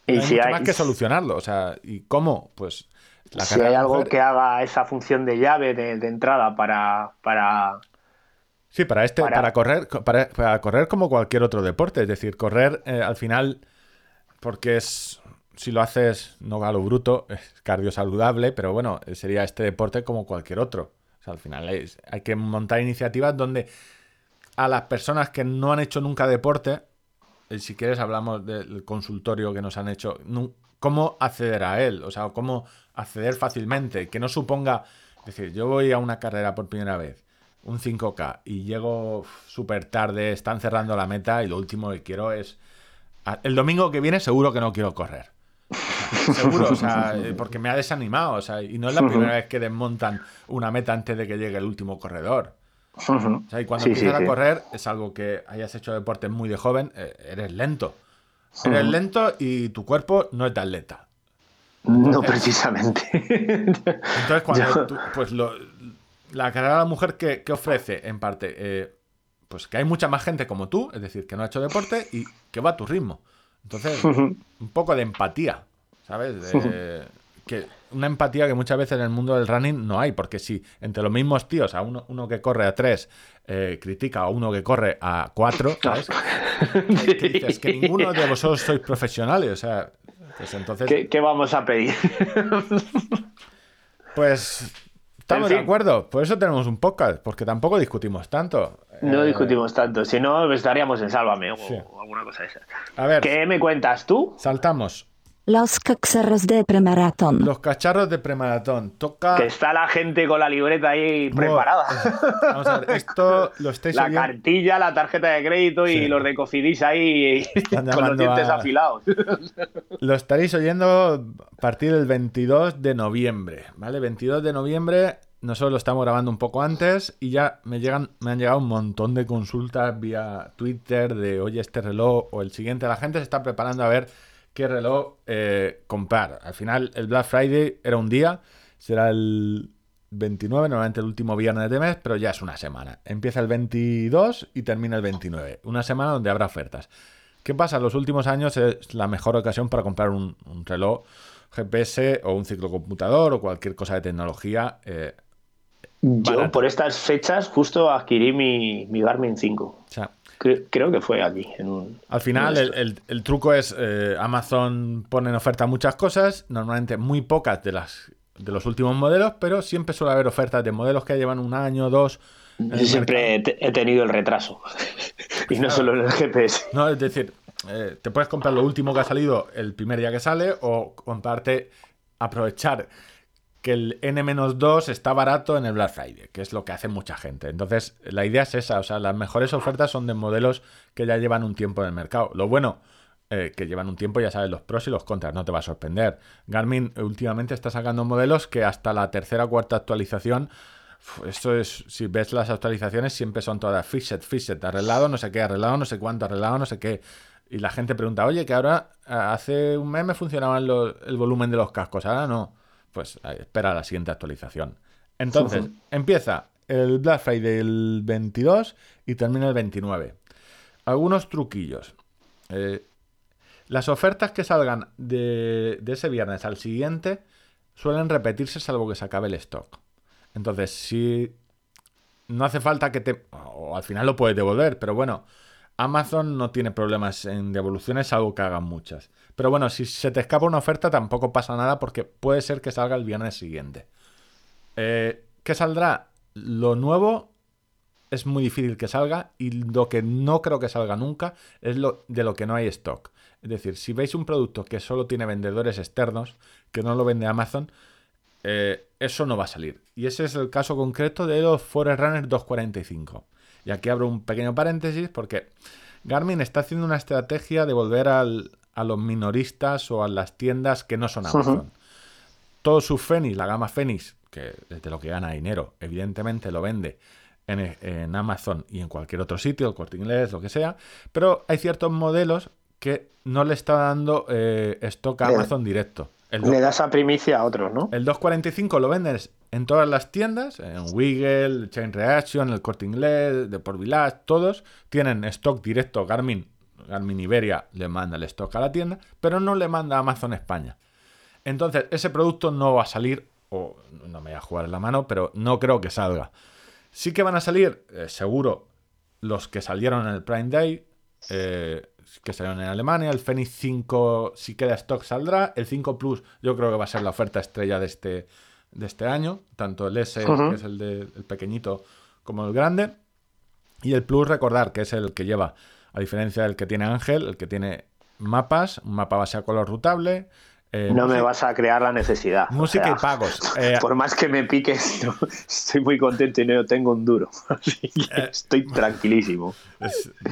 y si hay... más que solucionarlo. O sea, ¿y cómo? Pues si hay algo que haga esa función de llave de, entrada para, para Sí, para este, para, correr, para, correr como cualquier otro deporte. Es decir, correr eh, al final, porque es, si lo haces no galo bruto, *laughs* es cardio saludable, pero bueno, sería este deporte como cualquier otro. O sea, al final hay que montar iniciativas donde a las personas que no han hecho nunca deporte, eh, si quieres hablamos del consultorio que nos han hecho, cómo acceder a él, o sea, cómo acceder fácilmente, que no suponga, es decir, yo voy a una carrera por primera vez un 5K y llego súper tarde, están cerrando la meta y lo último que quiero es... El domingo que viene seguro que no quiero correr. *laughs* seguro, o sea, eh, porque me ha desanimado, o sea, y no es la primera vez que desmontan una meta antes de que llegue el último corredor. O sea, y cuando empiezas a correr, es algo que hayas hecho deporte muy de joven, eh, eres lento. Eres lento y tu cuerpo no es de atleta. no precisamente. Entonces, *laughs* cuando pues la carrera de la mujer que, ofrece, en parte, eh, pues que hay mucha más gente como tú, es decir, que no ha hecho deporte y que va a tu ritmo. Entonces, un poco de empatía, ¿sabes? que una empatía que muchas veces en el mundo del running no hay, porque si entre los mismos tíos, a uno, uno que corre a tres eh, critica a uno que corre a cuatro, ¿sabes? *laughs* que, que ninguno de vosotros sois profesionales, o sea, pues entonces... ¿Qué, vamos a pedir? pues estamos de acuerdo, por eso tenemos un podcast, porque tampoco discutimos tanto. No eh, discutimos tanto, si no estaríamos en Sálvame o, alguna cosa de esa. A ver, ¿qué me cuentas tú? Saltamos. Los cacharros de premaratón. Los cacharros de premaratón. Toca. Que está la gente con la libreta ahí preparada. Vamos a ver, esto lo estáis *laughs* La cartilla, la tarjeta de crédito y los de Cofidis ahí *laughs* con los dientes afilados. *laughs* Lo estaréis oyendo a partir del 22 de noviembre, ¿vale? 22 de noviembre. Nosotros lo estamos grabando un poco antes y ya me llegan, me han llegado un montón de consultas vía Twitter de oye este reloj o el siguiente. La gente se está preparando a ver qué reloj eh, comprar. Al final, el Black Friday era un día, será el 29, normalmente el último viernes de mes, pero ya es una semana. Empieza el 22 y termina el 29. Una semana donde habrá ofertas. ¿Qué pasa? Los últimos años es la mejor ocasión para comprar un, reloj GPS o un ciclocomputador o cualquier cosa de tecnología. Eh, Yo por estas fechas justo adquirí mi, mi Garmin 5. O sea, Creo, que fue aquí. Al final, el, truco es: eh, Amazon pone en oferta muchas cosas, normalmente muy pocas de las de los últimos modelos, pero siempre suele haber ofertas de modelos que llevan un año, dos. Yo siempre he tenido el retraso. *laughs* y no solo en el GPS. No, es decir, eh, te puedes comprar lo último que ha salido el primer día que sale o comprarte, aprovechar que el N-2 está barato en el Black Friday, que es lo que hace mucha gente. Entonces, la idea es esa, o sea, las mejores ofertas son de modelos que ya llevan un tiempo en el mercado. Lo bueno, eh, que llevan un tiempo, ya sabes, los pros y los contras, no te va a sorprender. Garmin últimamente está sacando modelos que hasta la tercera o cuarta actualización, esto es, si ves las actualizaciones, siempre son todas fixed, fixed, arreglado, no sé qué, arreglado, no sé cuánto, arreglado, no sé qué. Y la gente pregunta, oye, que ahora hace un mes me funcionaba el volumen de los cascos, ahora no pues espera la siguiente actualización. Entonces, empieza el Black Friday el 22 y termina el 29. Algunos truquillos. Eh, las ofertas que salgan de, ese viernes al siguiente suelen repetirse salvo que se acabe el stock. Entonces, si no hace falta que te... o al final lo puedes devolver, pero bueno, Amazon no tiene problemas en devoluciones, algo que hagan muchas. Pero bueno, si se te escapa una oferta tampoco pasa nada porque puede ser que salga el viernes siguiente. Eh, ¿Qué saldrá? Lo nuevo es muy difícil que salga y lo que no creo que salga nunca es lo de lo que no hay stock. Es decir, si veis un producto que solo tiene vendedores externos, que no lo vende Amazon, eh, eso no va a salir. Y ese es el caso concreto de los Forerunner 245. Y aquí abro un pequeño paréntesis porque Garmin está haciendo una estrategia de volver al, a los minoristas o a las tiendas que no son Amazon. Todo su Fenix, la gama Fenix, que desde lo que gana dinero, evidentemente lo vende en, Amazon y en cualquier otro sitio, el corte inglés, lo que sea, pero hay ciertos modelos que no le está dando eh, stock a Amazon directo. Le das a primicia a otros, ¿no? El 245 lo vendes en todas las tiendas, en Wiggle, Chain Reaction, el corte inglés, de por Village, todos tienen stock directo Garmin Garmin Iberia le manda el stock a la tienda, pero no le manda a Amazon España. Entonces, ese producto no va a salir, o no me voy a jugar en la mano, pero no creo que salga. Sí que van a salir, eh, seguro, los que salieron en el Prime Day, eh, que salieron en Alemania. El Fenix 5, si queda stock, saldrá. El 5 Plus, yo creo que va a ser la oferta estrella de este, de este año. Tanto el S, que es el, de, el pequeñito, como el grande. Y el Plus, recordar que es el que lleva, a diferencia del que tiene Ángel, el que tiene mapas, un mapa base a color rutable, Eh, no me vas a crear la necesidad. Música y pagos. *laughs* Eh, por más que me piques, estoy muy contento y no tengo un duro. *laughs* Eh, estoy tranquilísimo.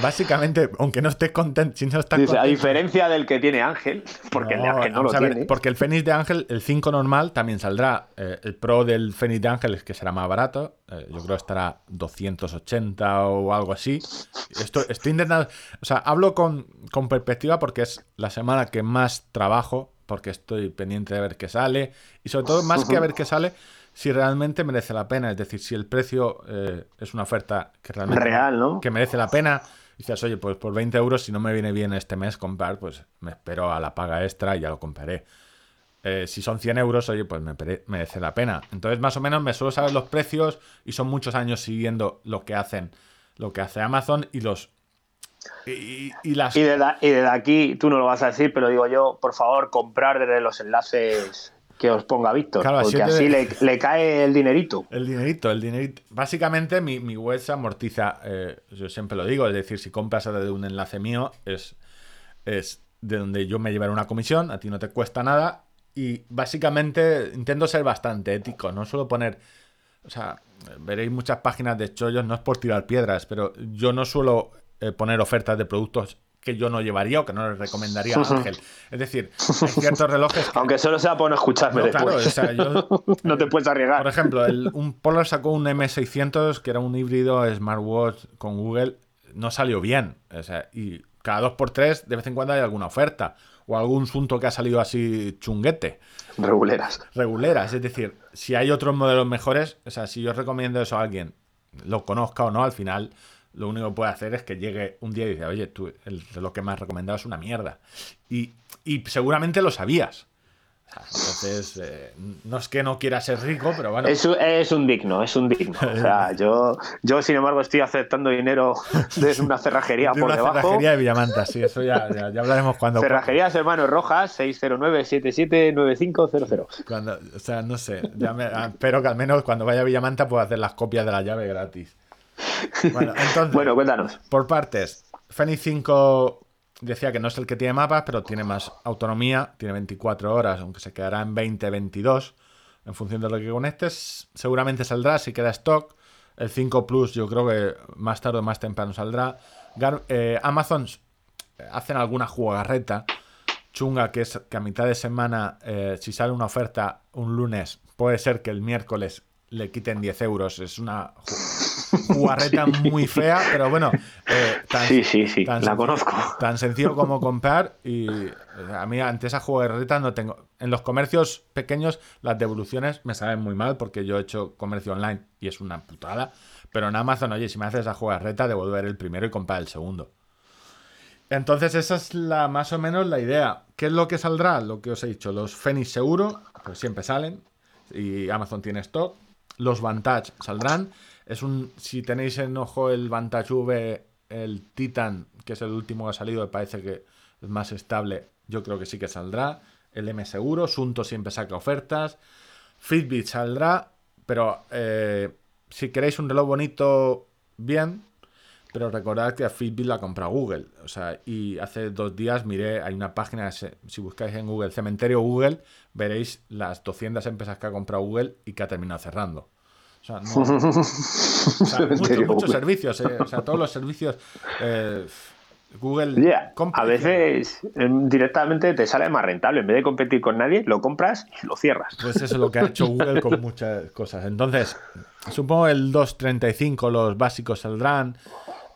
básicamente, aunque no estés contento, si no estás A diferencia del que tiene Ángel, porque el de Ángel no lo tiene. Porque el Fénix de Ángel, el 5 normal, también saldrá. el Pro del Fénix de Ángel es que será más barato. yo creo que estará 280 o algo así. Estoy, estoy intentando. O sea, hablo con, con perspectiva porque es la semana que más trabajo porque estoy pendiente de ver qué sale y sobre todo más que a ver qué sale, si realmente merece la pena, es decir, si el precio eh, es una oferta que realmente Real, ¿no? que merece la pena, dices, oye, pues por 20 euros si no me viene bien este mes comprar, pues me espero a la paga extra y ya lo compraré. Eh, si son 100 euros, oye, pues me merece la pena. Entonces, más o menos me suelo saber los precios y son muchos años siguiendo lo que hacen, lo que hace Amazon y los y, las... y, desde, aquí, tú no lo vas a decir, pero digo yo, por favor, comprar desde los enlaces que os ponga Víctor, porque así le, cae el dinerito. El dinerito, el dinerito. Básicamente mi, mi web se amortiza, eh, yo siempre lo digo, es decir, si compras desde un enlace mío, es, es de donde yo me llevaré una comisión, a ti no te cuesta nada, y básicamente intento ser bastante ético, no suelo poner... O sea, veréis muchas páginas de chollos, no es por tirar piedras, pero yo no suelo eh, poner ofertas de productos que yo no llevaría o que no le recomendaría a Ángel. Es decir, hay ciertos relojes. Aunque solo sea por no escucharme después. *laughs* no te puedes arriesgar. Por ejemplo, un Polar sacó un M600 que era un híbrido smartwatch con Google. No salió bien. y cada dos por tres, de vez en cuando hay alguna oferta. O algún asunto que ha salido así chunguete. Reguleras. Reguleras. Es decir, si hay otros modelos mejores, o sea, si yo recomiendo eso a alguien, lo conozca o no, al final lo único que puede hacer es que llegue un día y dice, oye, tú, el reloj que me has recomendado es una mierda. Y, seguramente lo sabías. entonces, eh, no es que no quiera ser rico, pero bueno. Es, es un digno, es un digno. O sea, *laughs* yo, yo, sin embargo, estoy aceptando dinero de una cerrajería por una debajo. Cerrajería de Villamanta, sí, eso ya, ya, hablaremos cuando. Cerrajerías Hermanos Rojas, 609-779500. Cuando, o sea, no sé. Ah, espero que al menos cuando vaya a Villamanta pueda hacer las copias de la llave gratis. *laughs* Bueno, entonces, bueno, cuéntanos. Por partes, Fenix 5 decía que no es el que tiene mapas, pero tiene más autonomía, tiene 24 horas, aunque se quedará en 20, 22, en función de lo que conectes. Seguramente saldrá si queda stock. El 5 Plus yo creo que más tarde o más temprano saldrá. Eh, Amazon hacen alguna jugarreta chunga que es que a mitad de semana, eh, si sale una oferta un lunes, puede ser que el miércoles le quiten 10 euros. Es una jugarreta *laughs* muy fea, pero bueno. Eh, sí, sí, sí, la conozco. Tan sencillo como comprar. Y a mí, ante esa jugarreta, no tengo. En los comercios pequeños, las devoluciones me saben muy mal porque yo he hecho comercio online y es una putada. Pero en Amazon, oye, si me haces esa jugarreta, devolver el primero y comprar el segundo. Entonces, esa es la más o menos la idea. ¿Qué es lo que saldrá? Lo que os he dicho, los Fenix seguro, pues siempre salen. Y Amazon tiene stock. Los Vantage saldrán. Es un. Si tenéis en ojo el Vantage V, el Titan, que es el último que ha salido, me parece que es más estable. Yo creo que sí que saldrá. El M seguro. Sunto siempre saca ofertas. Fitbit saldrá. Pero eh, si queréis un reloj bonito, bien. Pero recordad que a Fitbit la compra Google. O sea, y hace dos días miré, hay una página, si buscáis en Google, Cementerio Google, veréis las 200 empresas que ha comprado Google y que ha terminado cerrando. O sea, *laughs* muchos, servicios, eh. o sea, todos los servicios. Eh, Google a veces em, directamente te sale más rentable. En vez de competir con nadie, lo compras y lo cierras. Pues eso es lo que ha hecho *laughs* Google con muchas cosas. Entonces, supongo el 2.35 los básicos saldrán.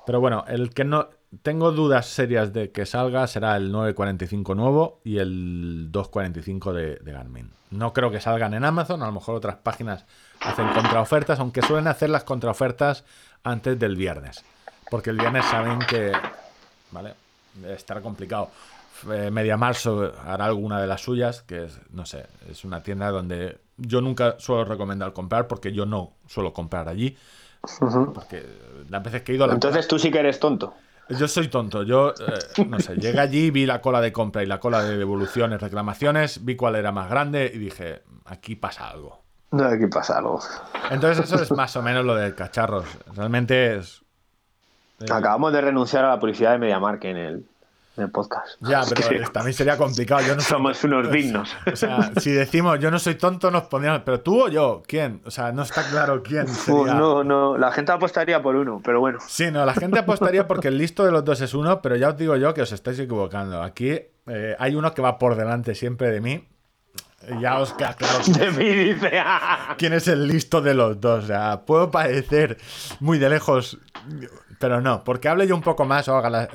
Pero bueno, el que no tengo dudas serias de que salga será el 945 nuevo y el 245 de, de Garmin. No creo que salgan en Amazon, a lo mejor otras páginas hacen contraofertas, aunque suelen hacer las contraofertas antes del viernes. Porque el viernes saben que, ¿vale? Estará complicado. Eh, Media Marzo hará alguna de las suyas, que es, no sé, es una tienda donde yo nunca suelo recomendar comprar porque yo no suelo comprar allí. Porque las veces que he ido a Entonces tú sí que eres tonto. Yo soy tonto. Yo, eh, no sé, llegué allí, vi la cola de compra y la cola de devoluciones, reclamaciones, vi cuál era más grande y dije, aquí pasa algo. No, aquí pasa algo. Entonces eso es más o menos lo de cacharros. Realmente es... Eh, Acabamos de renunciar a la publicidad de MediaMark en el, en el podcast. Ya, pero también sería complicado. Yo no Somos unos *laughs* dignos. O sea, si decimos yo no soy tonto, nos pondríamos. Pero tú o yo, ¿quién? O sea, no está claro quién sería. No, no, la gente apostaría por uno, pero bueno. Sí, no, la gente apostaría porque el listo de los dos es uno, pero ya os digo yo que os estáis equivocando. Aquí eh, hay uno que va por delante siempre de mí. Ya os queda claro *laughs* de mí, dice. quién es el listo de los dos. O sea, puedo parecer muy de lejos pero no, porque hable yo un poco más o haga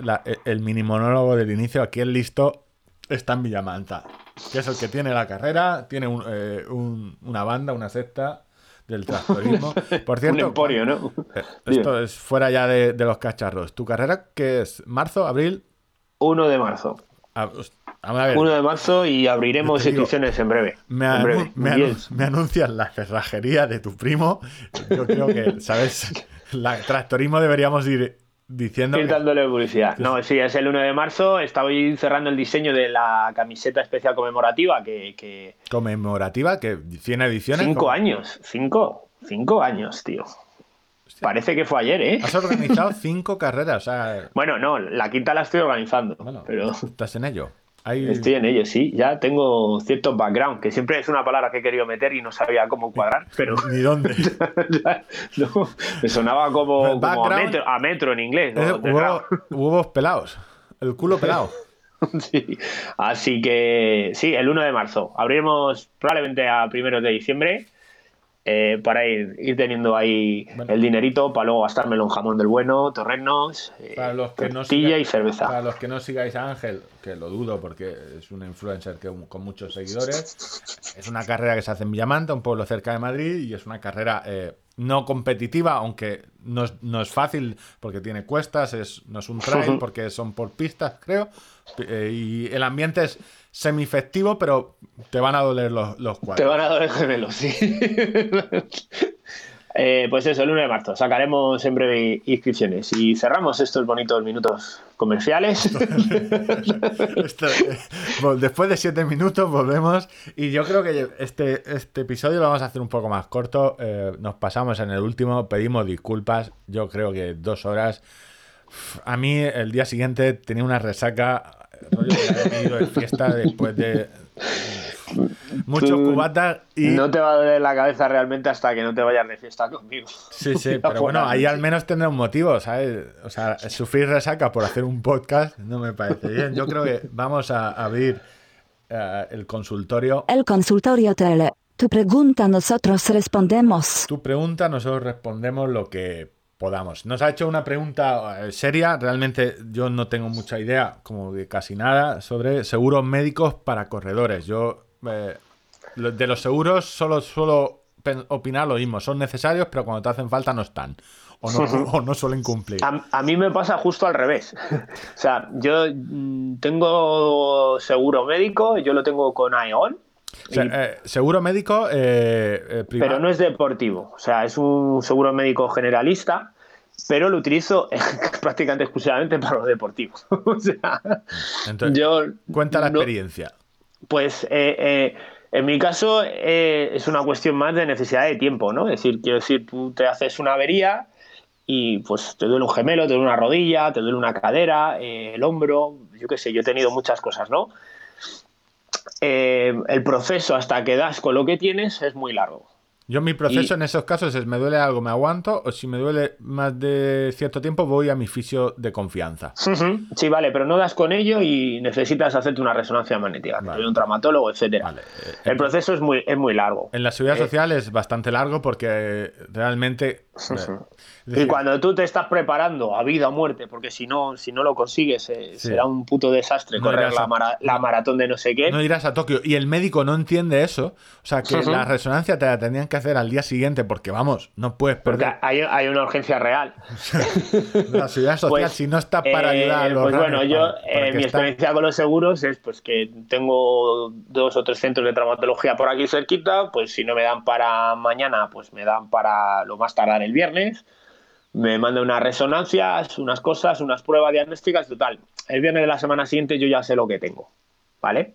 el mini monólogo del inicio. Aquí el listo está en Villamanta, que es el que tiene la carrera, tiene eh, una banda, una secta del *laughs* tractorismo. Por cierto, un emporio, ¿no? Eh, *laughs* esto es fuera ya de, los cacharros. ¿Tu carrera qué es? ¿Marzo, abril? 1 de marzo. Ah, a, ver. 1 de marzo y abriremos inscripciones en breve. Me, anuncias la cerrajería de tu primo. Yo creo que, ¿sabes? La tractorismo deberíamos ir diciendo. Ir dándole publicidad. No, sí, es el 1 de marzo. Estaba cerrando el diseño de la camiseta especial conmemorativa. que, ¿Conmemorativa? que ¿100 ediciones? Cinco años. Cinco. Cinco años, tío. Parece que fue ayer, ¿eh? Has organizado *laughs* cinco carreras. Bueno, no, la quinta la estoy organizando. pero... Estás en ello. Estoy en ello, sí. Ya tengo cierto background, que siempre es una palabra que he querido meter y no sabía cómo cuadrar, pero... Ni dónde. *laughs* me sonaba como, a, metro, en inglés. huevos pelados. El culo pelado. *laughs* sí. Así que sí, el 1 de marzo. Abriremos probablemente a primeros de diciembre eh, para ir, ir, teniendo ahí el dinerito para luego gastármelo en jamón del bueno, torrenos, eh, tortilla y cerveza. Para los que no sigáis a Ángel, que lo dudo porque es un influencer que, con muchos seguidores, es una carrera que se hace en Villamanta, un pueblo cerca de Madrid, y es una carrera eh, no competitiva, aunque no es, no es, fácil porque tiene cuestas, es, no es un trail *laughs* porque son por pistas, creo, y el ambiente es semifestivo, pero te van a doler los, los cuadros. Te van a doler gemelos, *laughs* sí. Eh, pues eso, el 1 de marzo. Sacaremos en breve inscripciones. Y cerramos estos bonitos minutos comerciales. *laughs* después de siete minutos volvemos. Y yo creo que este, este episodio lo vamos a hacer un poco más corto. Eh, nos pasamos en el último, pedimos disculpas. Yo creo que dos horas. A mí el día siguiente tenía una resaca rollo de fiesta después de muchos cubatas y... No te va a doler la cabeza realmente hasta que no te vayas de fiesta conmigo. Sí, sí, *laughs* pero bueno, ahí al menos tendrá un motivo, ¿sabes? O sea, sufrir resaca por hacer un podcast no me parece bien. Yo creo que vamos a abrir uh, el consultorio. El consultorio tele. Tu pregunta, nosotros respondemos. Tu pregunta, nosotros respondemos lo que podamos. Nos ha hecho una pregunta eh, seria, realmente yo no tengo mucha idea, como de casi nada, sobre seguros médicos para corredores. Yo eh, de los seguros solo suelo opinar lo mismo, son necesarios, pero cuando te hacen falta no están. O no, *laughs* no suelen cumplir. A, mí me pasa justo al revés. *laughs* o sea, yo mm, tengo seguro médico, yo lo tengo con Aeon, eh, seguro médico Pero no es deportivo. O sea, es un seguro médico generalista pero lo utilizo *laughs* prácticamente exclusivamente para los deportivos. *laughs* o sea, Entonces, yo cuenta la experiencia. Pues eh, eh, en mi caso eh, es una cuestión más de necesidad de tiempo, ¿no? Es decir, quiero decir, tú te haces una avería y pues te duele un gemelo, te duele una rodilla, te duele una cadera, el hombro, yo qué sé, yo he tenido muchas cosas, ¿no? el proceso hasta que das con lo que tienes es muy largo. Yo mi proceso en esos casos es me duele algo, me aguanto, o si me duele más de cierto tiempo voy a mi fisio de confianza. Sí, vale, pero no das con ello y necesitas hacerte una resonancia magnética, un traumatólogo, etcétera. El proceso es muy, es muy largo. En la seguridad eh, social es bastante largo porque realmente y cuando tú te estás preparando a vida o muerte, porque si no, si no lo consigues, eh, será un puto desastre correr la, maratón de no sé qué. No irás a Tokio. Y el médico no entiende eso. O sea, que la resonancia te la tendrían que hacer al día siguiente, porque vamos, no puedes perder. Porque hay, una urgencia real. *laughs* la seguridad social, pues, si no está para eh, ayudar a los Pues bueno, yo, eh, mi experiencia con los seguros es pues que tengo dos o tres centros de traumatología por aquí cerquita, pues si no me dan para mañana, pues me dan para lo más tardar el viernes me manda unas resonancias, unas cosas, unas pruebas diagnósticas, total. El viernes de la semana siguiente yo ya sé lo que tengo, ¿vale?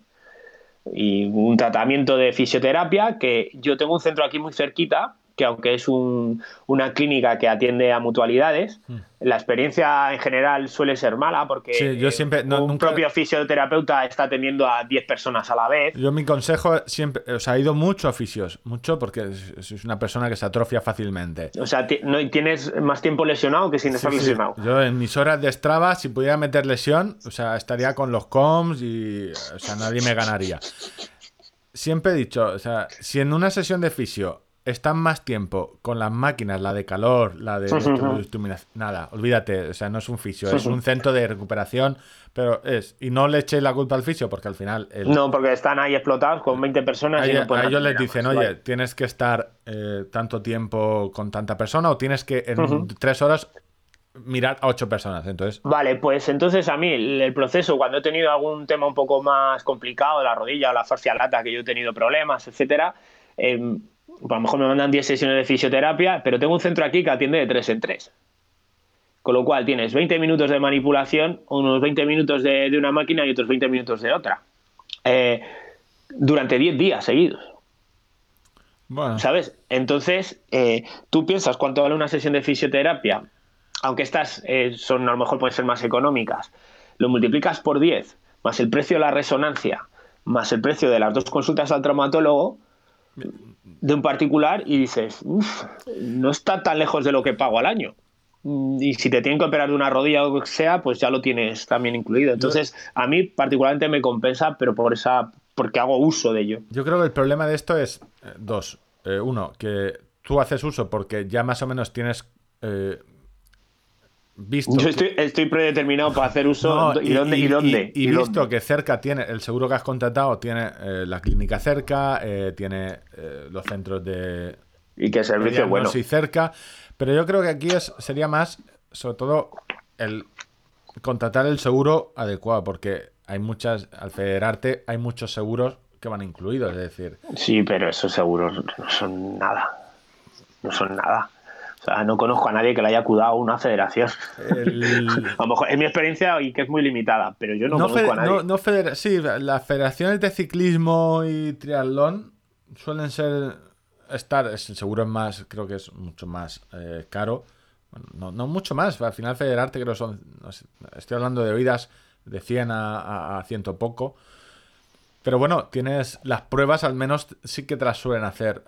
Y un tratamiento de fisioterapia que yo tengo un centro aquí muy cerquita que aunque es una clínica que atiende a mutualidades, mm. la experiencia en general suele ser mala porque yo siempre, un propio fisioterapeuta está atendiendo a 10 personas a la vez. Yo mi consejo siempre, o sea, he ido mucho a fisios, mucho porque es una persona que se atrofia fácilmente. O sea, no, tienes más tiempo lesionado que sin estar lesionado. Yo en mis horas de Strava, si pudiera meter lesión, o sea, estaría con los coms y, o sea, nadie me ganaría siempre he dicho, o sea, si en una sesión de fisio están más tiempo con las máquinas, la de calor, la de nada, olvídate, o sea, no es un fisio, es un centro de recuperación, pero es, y no le eches la culpa al fisio porque al final... No, porque están ahí explotados con 20 personas. y a ellos les dicen, oye, tienes que estar eh, tanto tiempo con tanta persona o tienes que en tres horas mirar a ocho personas. Entonces. Vale, pues entonces a mí el, proceso, cuando he tenido algún tema un poco más complicado, la rodilla o la fascia lata, que yo he tenido problemas, etcétera, em, a lo mejor me mandan 10 sesiones de fisioterapia, pero tengo un centro aquí que atiende de 3 en 3. Con lo cual tienes 20 minutos de manipulación, unos 20 minutos de, una máquina y otros 20 minutos de otra. Eh, durante 10 días seguidos. Bueno. ¿Sabes? Entonces, eh, tú piensas cuánto vale una sesión de fisioterapia aunque estas eh, son a lo mejor pueden ser más económicas, lo multiplicas por 10, más el precio de la resonancia, más el precio de las dos consultas al traumatólogo de un particular y dices, no está tan lejos de lo que pago al año. Mm, y si te tienen que operar de una rodilla o lo que sea, pues ya lo tienes también incluido. Entonces, a mí particularmente me compensa, pero por esa porque hago uso de ello. Yo creo que el problema de esto es eh, dos. Eh, uno, que tú haces uso porque ya más o menos tienes yo estoy, predeterminado para hacer uso y, dónde y, dónde. Y, visto que cerca tiene el seguro que has contratado, tiene eh, la clínica cerca, eh, tiene eh, los centros de. Y que servicio bueno. Sí, cerca. Pero yo creo que aquí es, sería más, sobre todo, el contratar el seguro adecuado, porque hay muchas, al federarte, hay muchos seguros que van incluidos, es decir. Sí, pero esos seguros no son nada. No son nada. O sea, no conozco a nadie que le haya acudado a una federación. *laughs* a lo mejor es mi experiencia y que es muy limitada, pero yo no, conozco a nadie. No, sí, las federaciones de ciclismo y triatlón suelen ser estar, seguro es más, creo que es mucho más eh, caro. no, no, mucho más, al final federarte creo son, estoy hablando de oídas de 100 a, a, ciento poco. Pero bueno, tienes las pruebas, al menos sí que te las suelen hacer.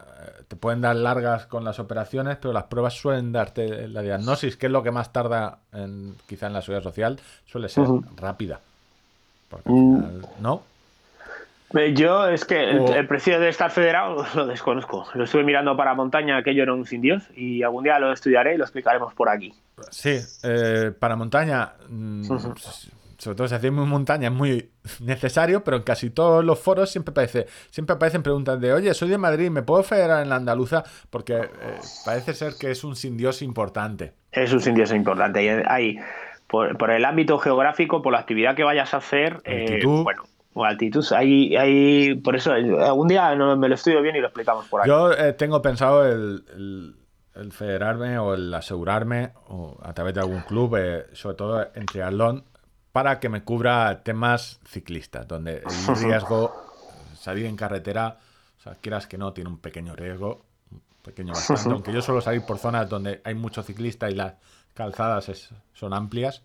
Te pueden dar largas con las operaciones, pero las pruebas suelen darte la diagnosis, que es lo que más tarda en, quizá en la seguridad social, suele ser rápida. Porque al mm. final, ¿no? Eh, yo es que el, precio de estar federado *laughs* lo desconozco. Lo estuve mirando para montaña, aquello era un sin Dios, y algún día lo estudiaré y lo explicaremos por aquí. Sí, eh, para montaña, mm, sobre todo si muy montaña, es muy necesario, pero en casi todos los foros siempre aparece, siempre aparecen preguntas de, oye, soy de Madrid, ¿me puedo federar en la andaluza? Porque eh, parece ser que es un sin Dios importante. Es un sin Dios importante. Y hay, por, el ámbito geográfico, por la actividad que vayas a hacer, eh, bueno, o altitud, hay, hay, por eso, algún día me lo estudio bien y lo explicamos por ahí. Yo eh, tengo pensado el, el, federarme o el asegurarme o a través de algún club, sobre todo en triatlón, para que me cubra temas ciclistas, donde el *laughs* riesgo, salir en carretera, o sea, quieras que no, tiene un pequeño riesgo, pequeño bastante, *laughs* aunque yo suelo salir por zonas donde hay mucho ciclista y las calzadas son amplias,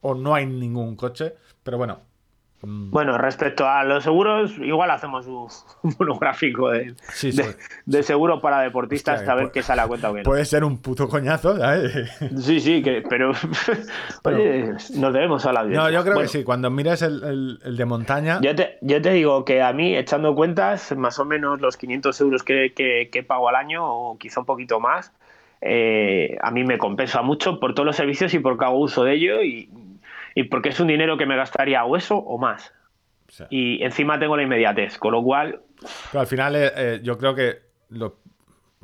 o no hay ningún coche, pero bueno. Bueno, respecto a los seguros, igual hacemos un, *laughs* monográfico de, de, seguro para deportistas, a ver pues, qué sale a cuenta o qué Puede ser un puto coñazo, ¿sabes? *laughs* Sí, sí, que, *laughs* pero, oye, nos debemos a la vida. No, yo creo que sí, cuando mires el, de montaña... Yo te, yo te, digo que a mí, echando cuentas, más o menos los 500 euros que, que, pago al año, o quizá un poquito más, eh, a mí me compensa mucho por todos los servicios y porque hago uso de ello y y porque es un dinero que me gastaría o eso o más. Y encima tengo la inmediatez, con lo cual... Pero al final eh, eh, yo creo que lo,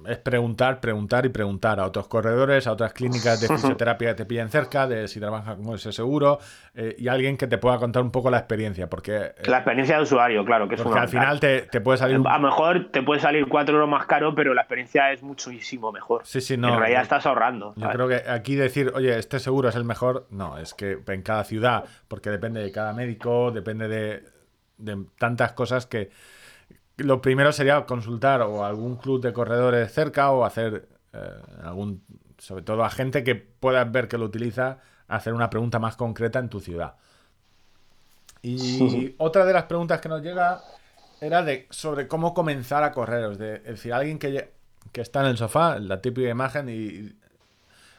es preguntar, preguntar y preguntar a otros corredores, a otras clínicas de *laughs* fisioterapia que te pillen cerca, de si trabajas con ese seguro, eh, y alguien que te pueda contar un poco la experiencia. porque eh, La experiencia de usuario, claro, que es Porque al final te, puede salir. A lo mejor te puede salir 4 euros más caro, pero la experiencia es muchísimo mejor. Sí, sí, no. En realidad estás ahorrando. Yo creo que aquí decir, oye, este seguro es el mejor, no, es que en cada ciudad, porque depende de cada médico, depende de, de tantas cosas que lo primero sería consultar o algún club de corredores cerca o hacer eh, algún, sobre todo a gente que puedas ver que lo utiliza, hacer una pregunta más concreta en tu ciudad. Y otra de las preguntas que nos llega era de sobre cómo comenzar a correr. es decir, alguien que, que está en el sofá, la típica imagen, y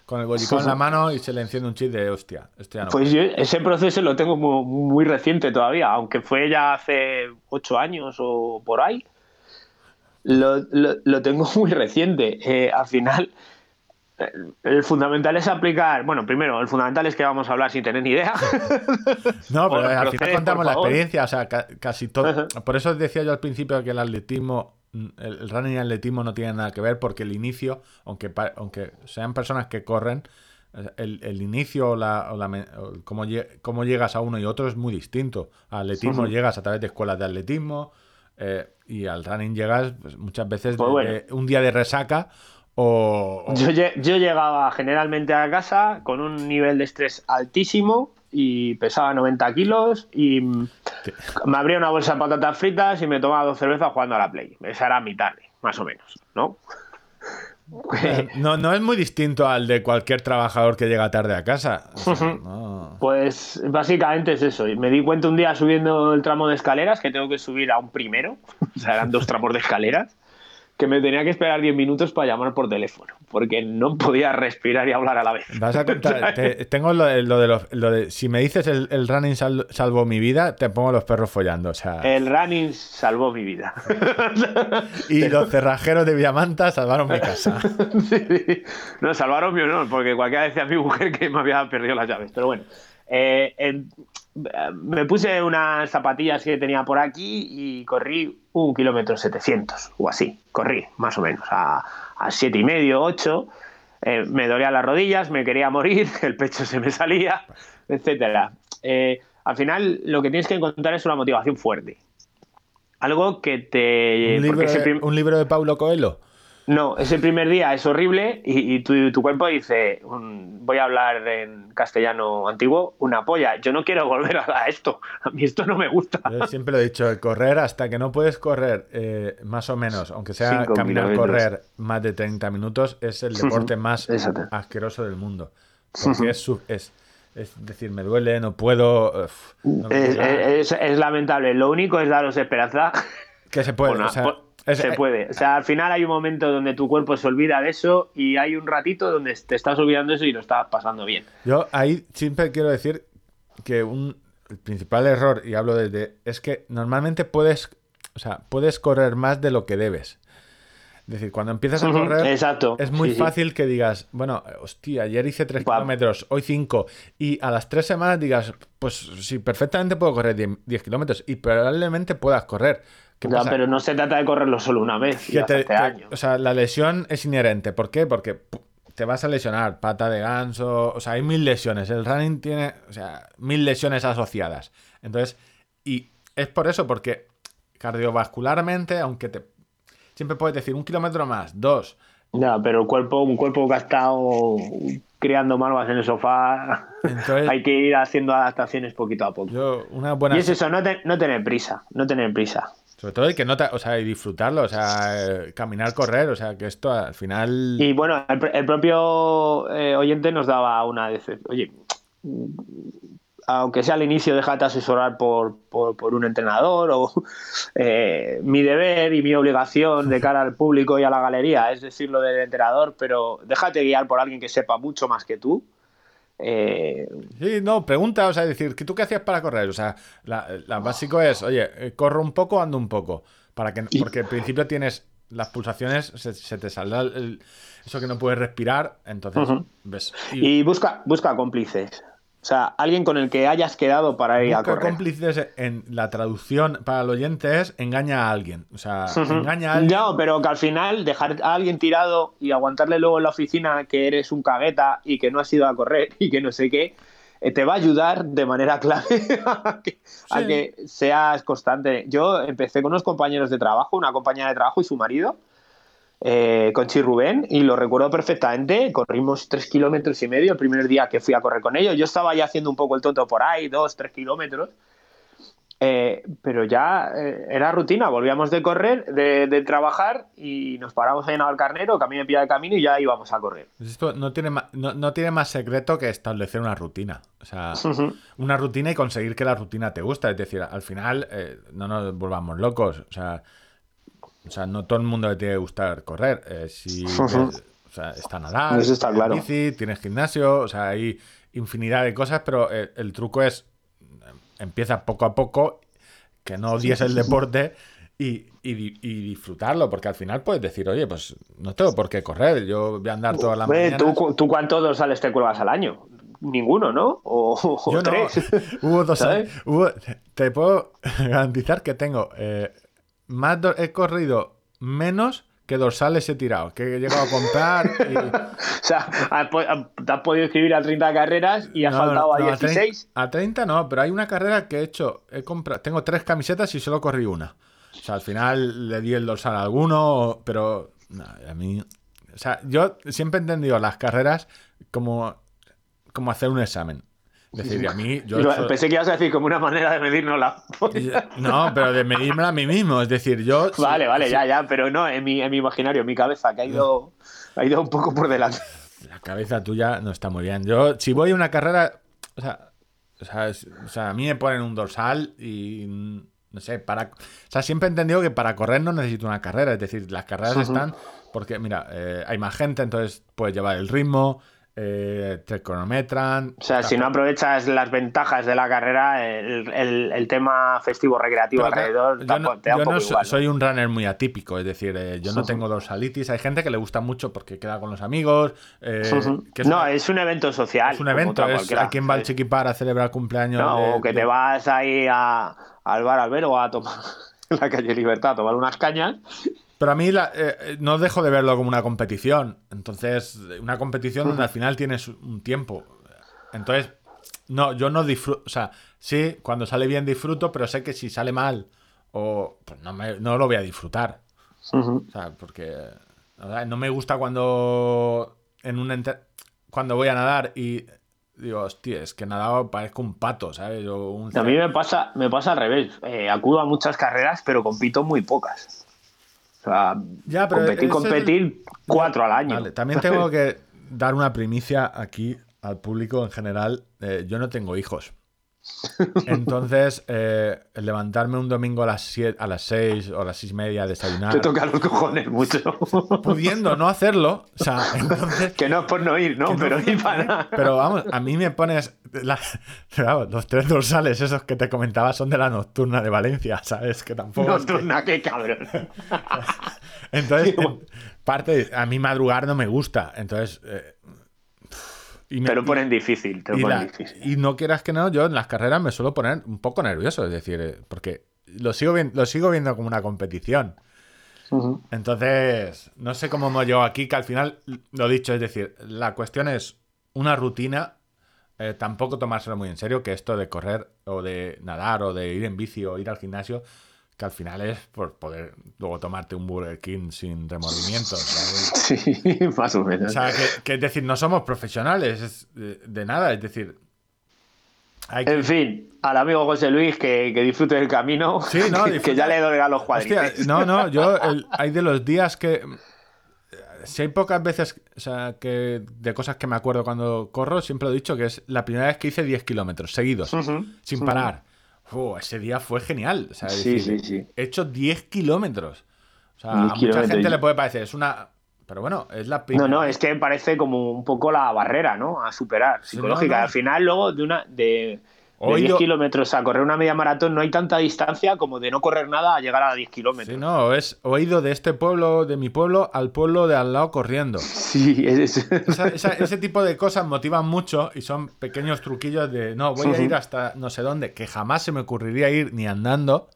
con el bollicón en la mano y se le enciende un chip de hostia. pues yo ese proceso lo tengo muy, reciente todavía, aunque fue ya hace ocho años o por ahí. Lo, lo, tengo *laughs* muy reciente. Eh, al final, el fundamental es aplicar. Bueno, primero, el fundamental es que vamos a hablar sin tener ni idea. *laughs* no, pero al final contamos la experiencia, o sea, casi todo. Por eso decía yo al principio que el atletismo el, running y atletismo no tienen nada que ver porque el inicio, aunque, aunque sean personas que corren, el, inicio o, la, cómo, llegas a uno y otro es muy distinto. Al atletismo llegas a través de escuelas de atletismo eh, y al running llegas pues, muchas veces pues un día de resaca o... Yo, yo llegaba generalmente a casa con un nivel de estrés altísimo y pesaba 90 kilos y me abría una bolsa de patatas fritas y me tomaba dos cervezas jugando a la Play. Esa era mi tarde, más o menos, ¿no? No, no es muy distinto al de cualquier trabajador que llega tarde a casa. Pues básicamente es eso. Me di cuenta un día subiendo el tramo de escaleras que tengo que subir a un primero. *laughs* O sea, eran dos tramos de escaleras que me tenía que esperar 10 minutos para llamar por teléfono, porque no podía respirar y hablar a la vez. Vas a *laughs* contar, tengo lo, de, lo de si me dices el, running salvó mi vida, te pongo los perros follando. O sea... El running salvó mi vida. *laughs* y los cerrajeros de Villamanta salvaron mi casa. *laughs* No, salvaron mi honor, porque cualquiera decía a mi mujer que me había perdido las llaves. Pero bueno, eh, me puse unas zapatillas que tenía por aquí y corrí un kilómetro 700 o así. Corrí, más o menos, a, a siete y medio, ocho. Eh, me dolía las rodillas, me quería morir, *laughs* el pecho se me salía, etcétera. Eh, al final, lo que tienes que encontrar es una motivación fuerte. Algo que te. ¿Un libro, de Paulo Coelho? No, ese primer día es horrible y, tu, cuerpo dice, voy a hablar en castellano antiguo, una polla, yo no quiero *laughs* volver a esto, a mí esto no me gusta. Yo siempre lo he dicho, correr hasta que no puedes correr eh, más o menos, aunque sea caminar, correr más de 30 minutos, es el *laughs* deporte más asqueroso del mundo. *laughs* Porque es, es, es, decir, me duele, no puedo... es, lamentable, lo único es daros esperanza. Que se puede, o sea, se puede. O sea, al final hay un momento donde tu cuerpo se olvida de eso y hay un ratito donde te estás olvidando eso y lo estás pasando bien. Yo ahí siempre quiero decir que un el principal error, y hablo desde, es que normalmente puedes, o sea, puedes correr más de lo que debes. Es decir, cuando empiezas a correr, es muy fácil que digas, bueno, hostia, ayer hice 3 kilómetros, hoy 5, y a las 3 semanas digas, pues sí, perfectamente puedo correr 10 kilómetros, y probablemente puedas correr. Ya, pero no se trata de correrlo solo una vez. o sea, la lesión es inherente. ¿Por qué? Porque te vas a lesionar, pata de ganso, o sea, hay mil lesiones. El running tiene, o sea, mil lesiones asociadas. Entonces, y es por eso, porque cardiovascularmente, aunque te siempre puedes decir un kilómetro más, dos. Ya, pero el cuerpo, un cuerpo que ha estado criando malvas en el sofá, *laughs* hay que ir haciendo adaptaciones poquito a poco. una buena... Y es eso, no, no tener prisa, no tener prisa. Sobre todo y que no o sea, y disfrutarlo, o sea, eh, caminar, correr, o sea, que esto al final. Y bueno, el, propio eh, oyente nos daba una oye, aunque sea al inicio, déjate asesorar por, por, un entrenador o *laughs* eh, mi deber y mi obligación de cara al público y a la galería es decir lo del entrenador, pero déjate guiar por alguien que sepa mucho más que tú eh... Sí, no, pregunta, o sea, decir, ¿tú qué hacías para correr? O sea, la, básico es, oye, eh, corro un poco, ando un poco. Para que, porque al principio tienes las pulsaciones, se, te saldrá eso que no puedes respirar, entonces ves. y busca, busca cómplices. O sea, alguien con el que hayas quedado para ir a correr. cómplices en la traducción para el oyente es engaña a alguien. O sea, engaña a alguien. No, pero que al final dejar a alguien tirado y aguantarle luego en la oficina que eres un cagueta y que no has ido a correr *laughs* y que no sé qué, eh, te va a ayudar de manera *laughs* clave a, que, seas constante. Yo empecé con unos compañeros de trabajo, una compañera de trabajo y su marido, eh, con Chi Rubén y lo recuerdo perfectamente. Corrimos tres kilómetros y medio el primer día que fui a correr con ellos. Yo estaba ya haciendo un poco el tonto por ahí, dos, tres kilómetros. Eh, pero ya eh, era rutina, volvíamos de correr, de, trabajar y nos paramos ahí en carnero, que a mí me pilla de camino y ya íbamos a correr. Pues esto no tiene, más, no, tiene más secreto que establecer una rutina. O sea, una rutina y conseguir que la rutina te guste. Es decir, al final eh, no nos volvamos locos. O sea, o sea, no todo el mundo le tiene que gustar correr. si *laughs* o sea, está nadar, está claro. bici, tienes gimnasio, o sea, hay infinidad de cosas, pero el truco es empieza poco a poco, que no odies el deporte y, disfrutarlo, porque al final puedes decir, oye, pues no tengo por qué correr, yo voy a andar toda la mañana. ¿tú, ¿Tú cuántos dorsales te cuelgas al año? Ninguno, ¿no? O, yo tres. *laughs* hubo dos te puedo *laughs* garantizar que tengo eh, más he corrido menos que dorsales he tirado, que he llegado a comprar. *laughs* o sea, te has podido escribir a 30 carreras y has faltado a 16. A 30, no, pero hay una carrera que he hecho, he comprado, tengo tres camisetas y solo corrí una. O sea, al final le di el dorsal a alguno, pero a mí. O sea, yo siempre he entendido las carreras como, como hacer un examen. Decir, a mí. Yo Pensé que ibas a decir como una manera de medirnos la. *laughs* no, pero de medirme a mí mismo. Es decir, yo. Vale, vale, ya, ya. Pero no, en mi, en mi imaginario, en mi cabeza, que ha ido, ha ido un poco por delante. La cabeza tuya no está muy bien. Yo, si voy a una carrera. O sea, o sea, a mí me ponen un dorsal y. No sé, para. O sea, siempre he entendido que para correr no necesito una carrera. Es decir, las carreras están. Porque, mira, eh, hay más gente, entonces puedes llevar el ritmo eh, te cronometran. O sea, si no aprovechas las ventajas de la carrera, el, tema festivo recreativo alrededor yo no, te yo soy un runner muy atípico, es decir, eh, yo no tengo dorsalitis. Hay gente que le gusta mucho porque queda con los amigos. Eh, no, es un evento social. Es un evento, es a quien va al Chiquipar a celebrar cumpleaños. o que te vas ahí al bar al ver o a tomar *laughs* la calle Libertad a tomar unas cañas pero a mí la, eh, no dejo de verlo como una competición. Entonces, una competición donde al final tienes un tiempo. Entonces, no, yo no disfruto. O sea, sí, cuando sale bien disfruto, pero sé que si sale mal, o pues no, me, no lo voy a disfrutar. O sea, porque no me gusta cuando en un cuando voy a nadar y digo, hostia, es que nadado parezco un pato, ¿sabes? A mí me pasa, me pasa al revés. Eh, acudo a muchas carreras, pero compito muy pocas ya, pero competir, competir cuatro al año. también tengo *laughs* que dar una primicia aquí al público en general. Eh, yo no tengo hijos. Entonces, eh, levantarme un domingo a las siete, a las 6 o a las seis y media, desayunar. Te toca los cojones mucho. Pudiendo no hacerlo. O sea, *laughs* entonces. Que no es por no ir, ¿no? pero ni para nada. Pero vamos, a mí me pones. los tres dorsales, esos que te comentaba, son de la nocturna de Valencia, ¿sabes? Que tampoco. Nocturna, qué cabrón. *laughs* entonces, *laughs* parte, a mí madrugar no me gusta. Entonces. Eh, te lo ponen difícil, te lo ponen difícil. Y no quieras que no, yo en las carreras me suelo poner un poco nervioso, es decir, eh, porque lo sigo, lo sigo viendo como una competición. Entonces, no sé cómo hemos llegado aquí, que al final, lo dicho, es decir, la cuestión es una rutina, eh, tampoco tomárselo muy en serio, que esto de correr o de nadar o de ir en bici o ir al gimnasio, que al final es por poder luego tomarte un Burger King sin remordimientos. *laughs* Sí, más o menos. O sea, que, es decir, no somos profesionales de, nada, es decir... En fin, al amigo José Luis que, disfrute del camino, sí, no, *laughs* que, ya le dolerá los cuadritos. no, no, yo *laughs* hay de los días que... Si hay pocas veces, o sea, que de cosas que me acuerdo cuando corro, siempre he dicho que es la primera vez que hice 10 kilómetros seguidos, sin parar ese día fue genial. sí, sí, sí. He hecho 10 kilómetros. O sea, a mucha gente le puede parecer, es una. Pero bueno, es la primera. No, no, es que parece como un poco la barrera, ¿no? A superar, psicológica. Al final, luego de una. De, de 10 kilómetros a correr una media maratón no hay tanta distancia como de no correr nada a llegar a 10 kilómetros. Sí, no, es ido de este pueblo, de mi pueblo, al pueblo de al lado corriendo. Sí, es... ese tipo de cosas motivan mucho y son pequeños truquillos de no, voy a ir hasta no sé dónde, que jamás se me ocurriría ir ni andando.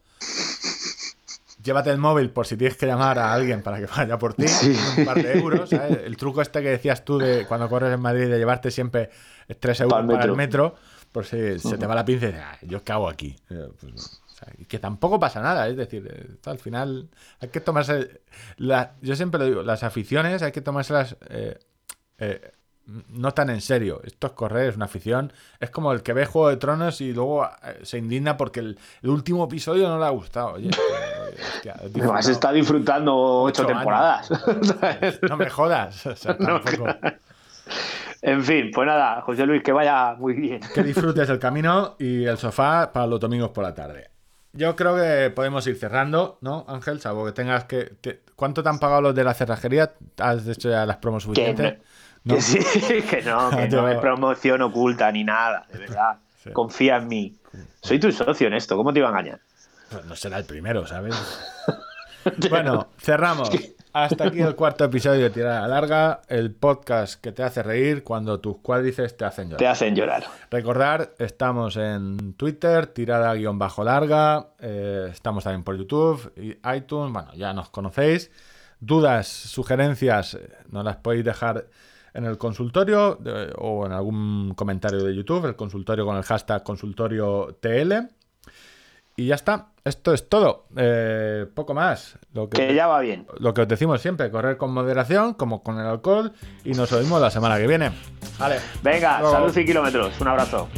Llévate el móvil por si tienes que llamar a alguien para que vaya por ti, un par de euros. El truco este que decías tú de cuando corres en Madrid de llevarte siempre 3 euros para el metro por si se te va la pinza y dices, ¿yo qué hago aquí? Eh, pues, que tampoco pasa nada, es decir, eh, al final hay que tomarse. La, yo siempre lo digo, las aficiones hay que tomárselas eh, no tan en serio. Esto es correr, es una afición. Es como el que ve Juego de Tronos y luego eh, se indigna porque el, último episodio no le ha gustado. Oye, Además está disfrutando ocho, temporadas. *laughs* no me jodas. *laughs* En fin, pues nada, José Luis, que vaya muy bien. Que disfrutes el camino y el sofá para los domingos por la tarde. Yo creo que podemos ir cerrando, ¿no, Ángel? Salvo que tengas que. ¿Cuánto te han pagado los de la cerrajería? ¿Has hecho ya las promos suficientes? Que, sí, *laughs* que no, que no es *laughs* promoción oculta ni nada, de verdad. Confía en mí. Soy tu socio en esto, ¿cómo te iba a engañar? Pues no será el primero, ¿sabes? *laughs* bueno, cerramos. Hasta aquí el cuarto episodio de Tirada Larga, el podcast que te hace reír cuando tus cuádrices te hacen llorar. Te hacen llorar. Recordar, estamos en Twitter, tirada-larga, eh, estamos también por YouTube y iTunes, bueno, ya nos conocéis. Dudas, sugerencias, eh, nos las podéis dejar en el consultorio o en algún comentario de YouTube, el consultorio con el hashtag consultorio TL. Y ya está. Esto es todo. Eh, poco más. Lo que, ya va bien. Lo que os decimos siempre, correr con moderación, como con el alcohol. Y nos oímos la semana que viene. Vale. Venga, salud y kilómetros. Un abrazo.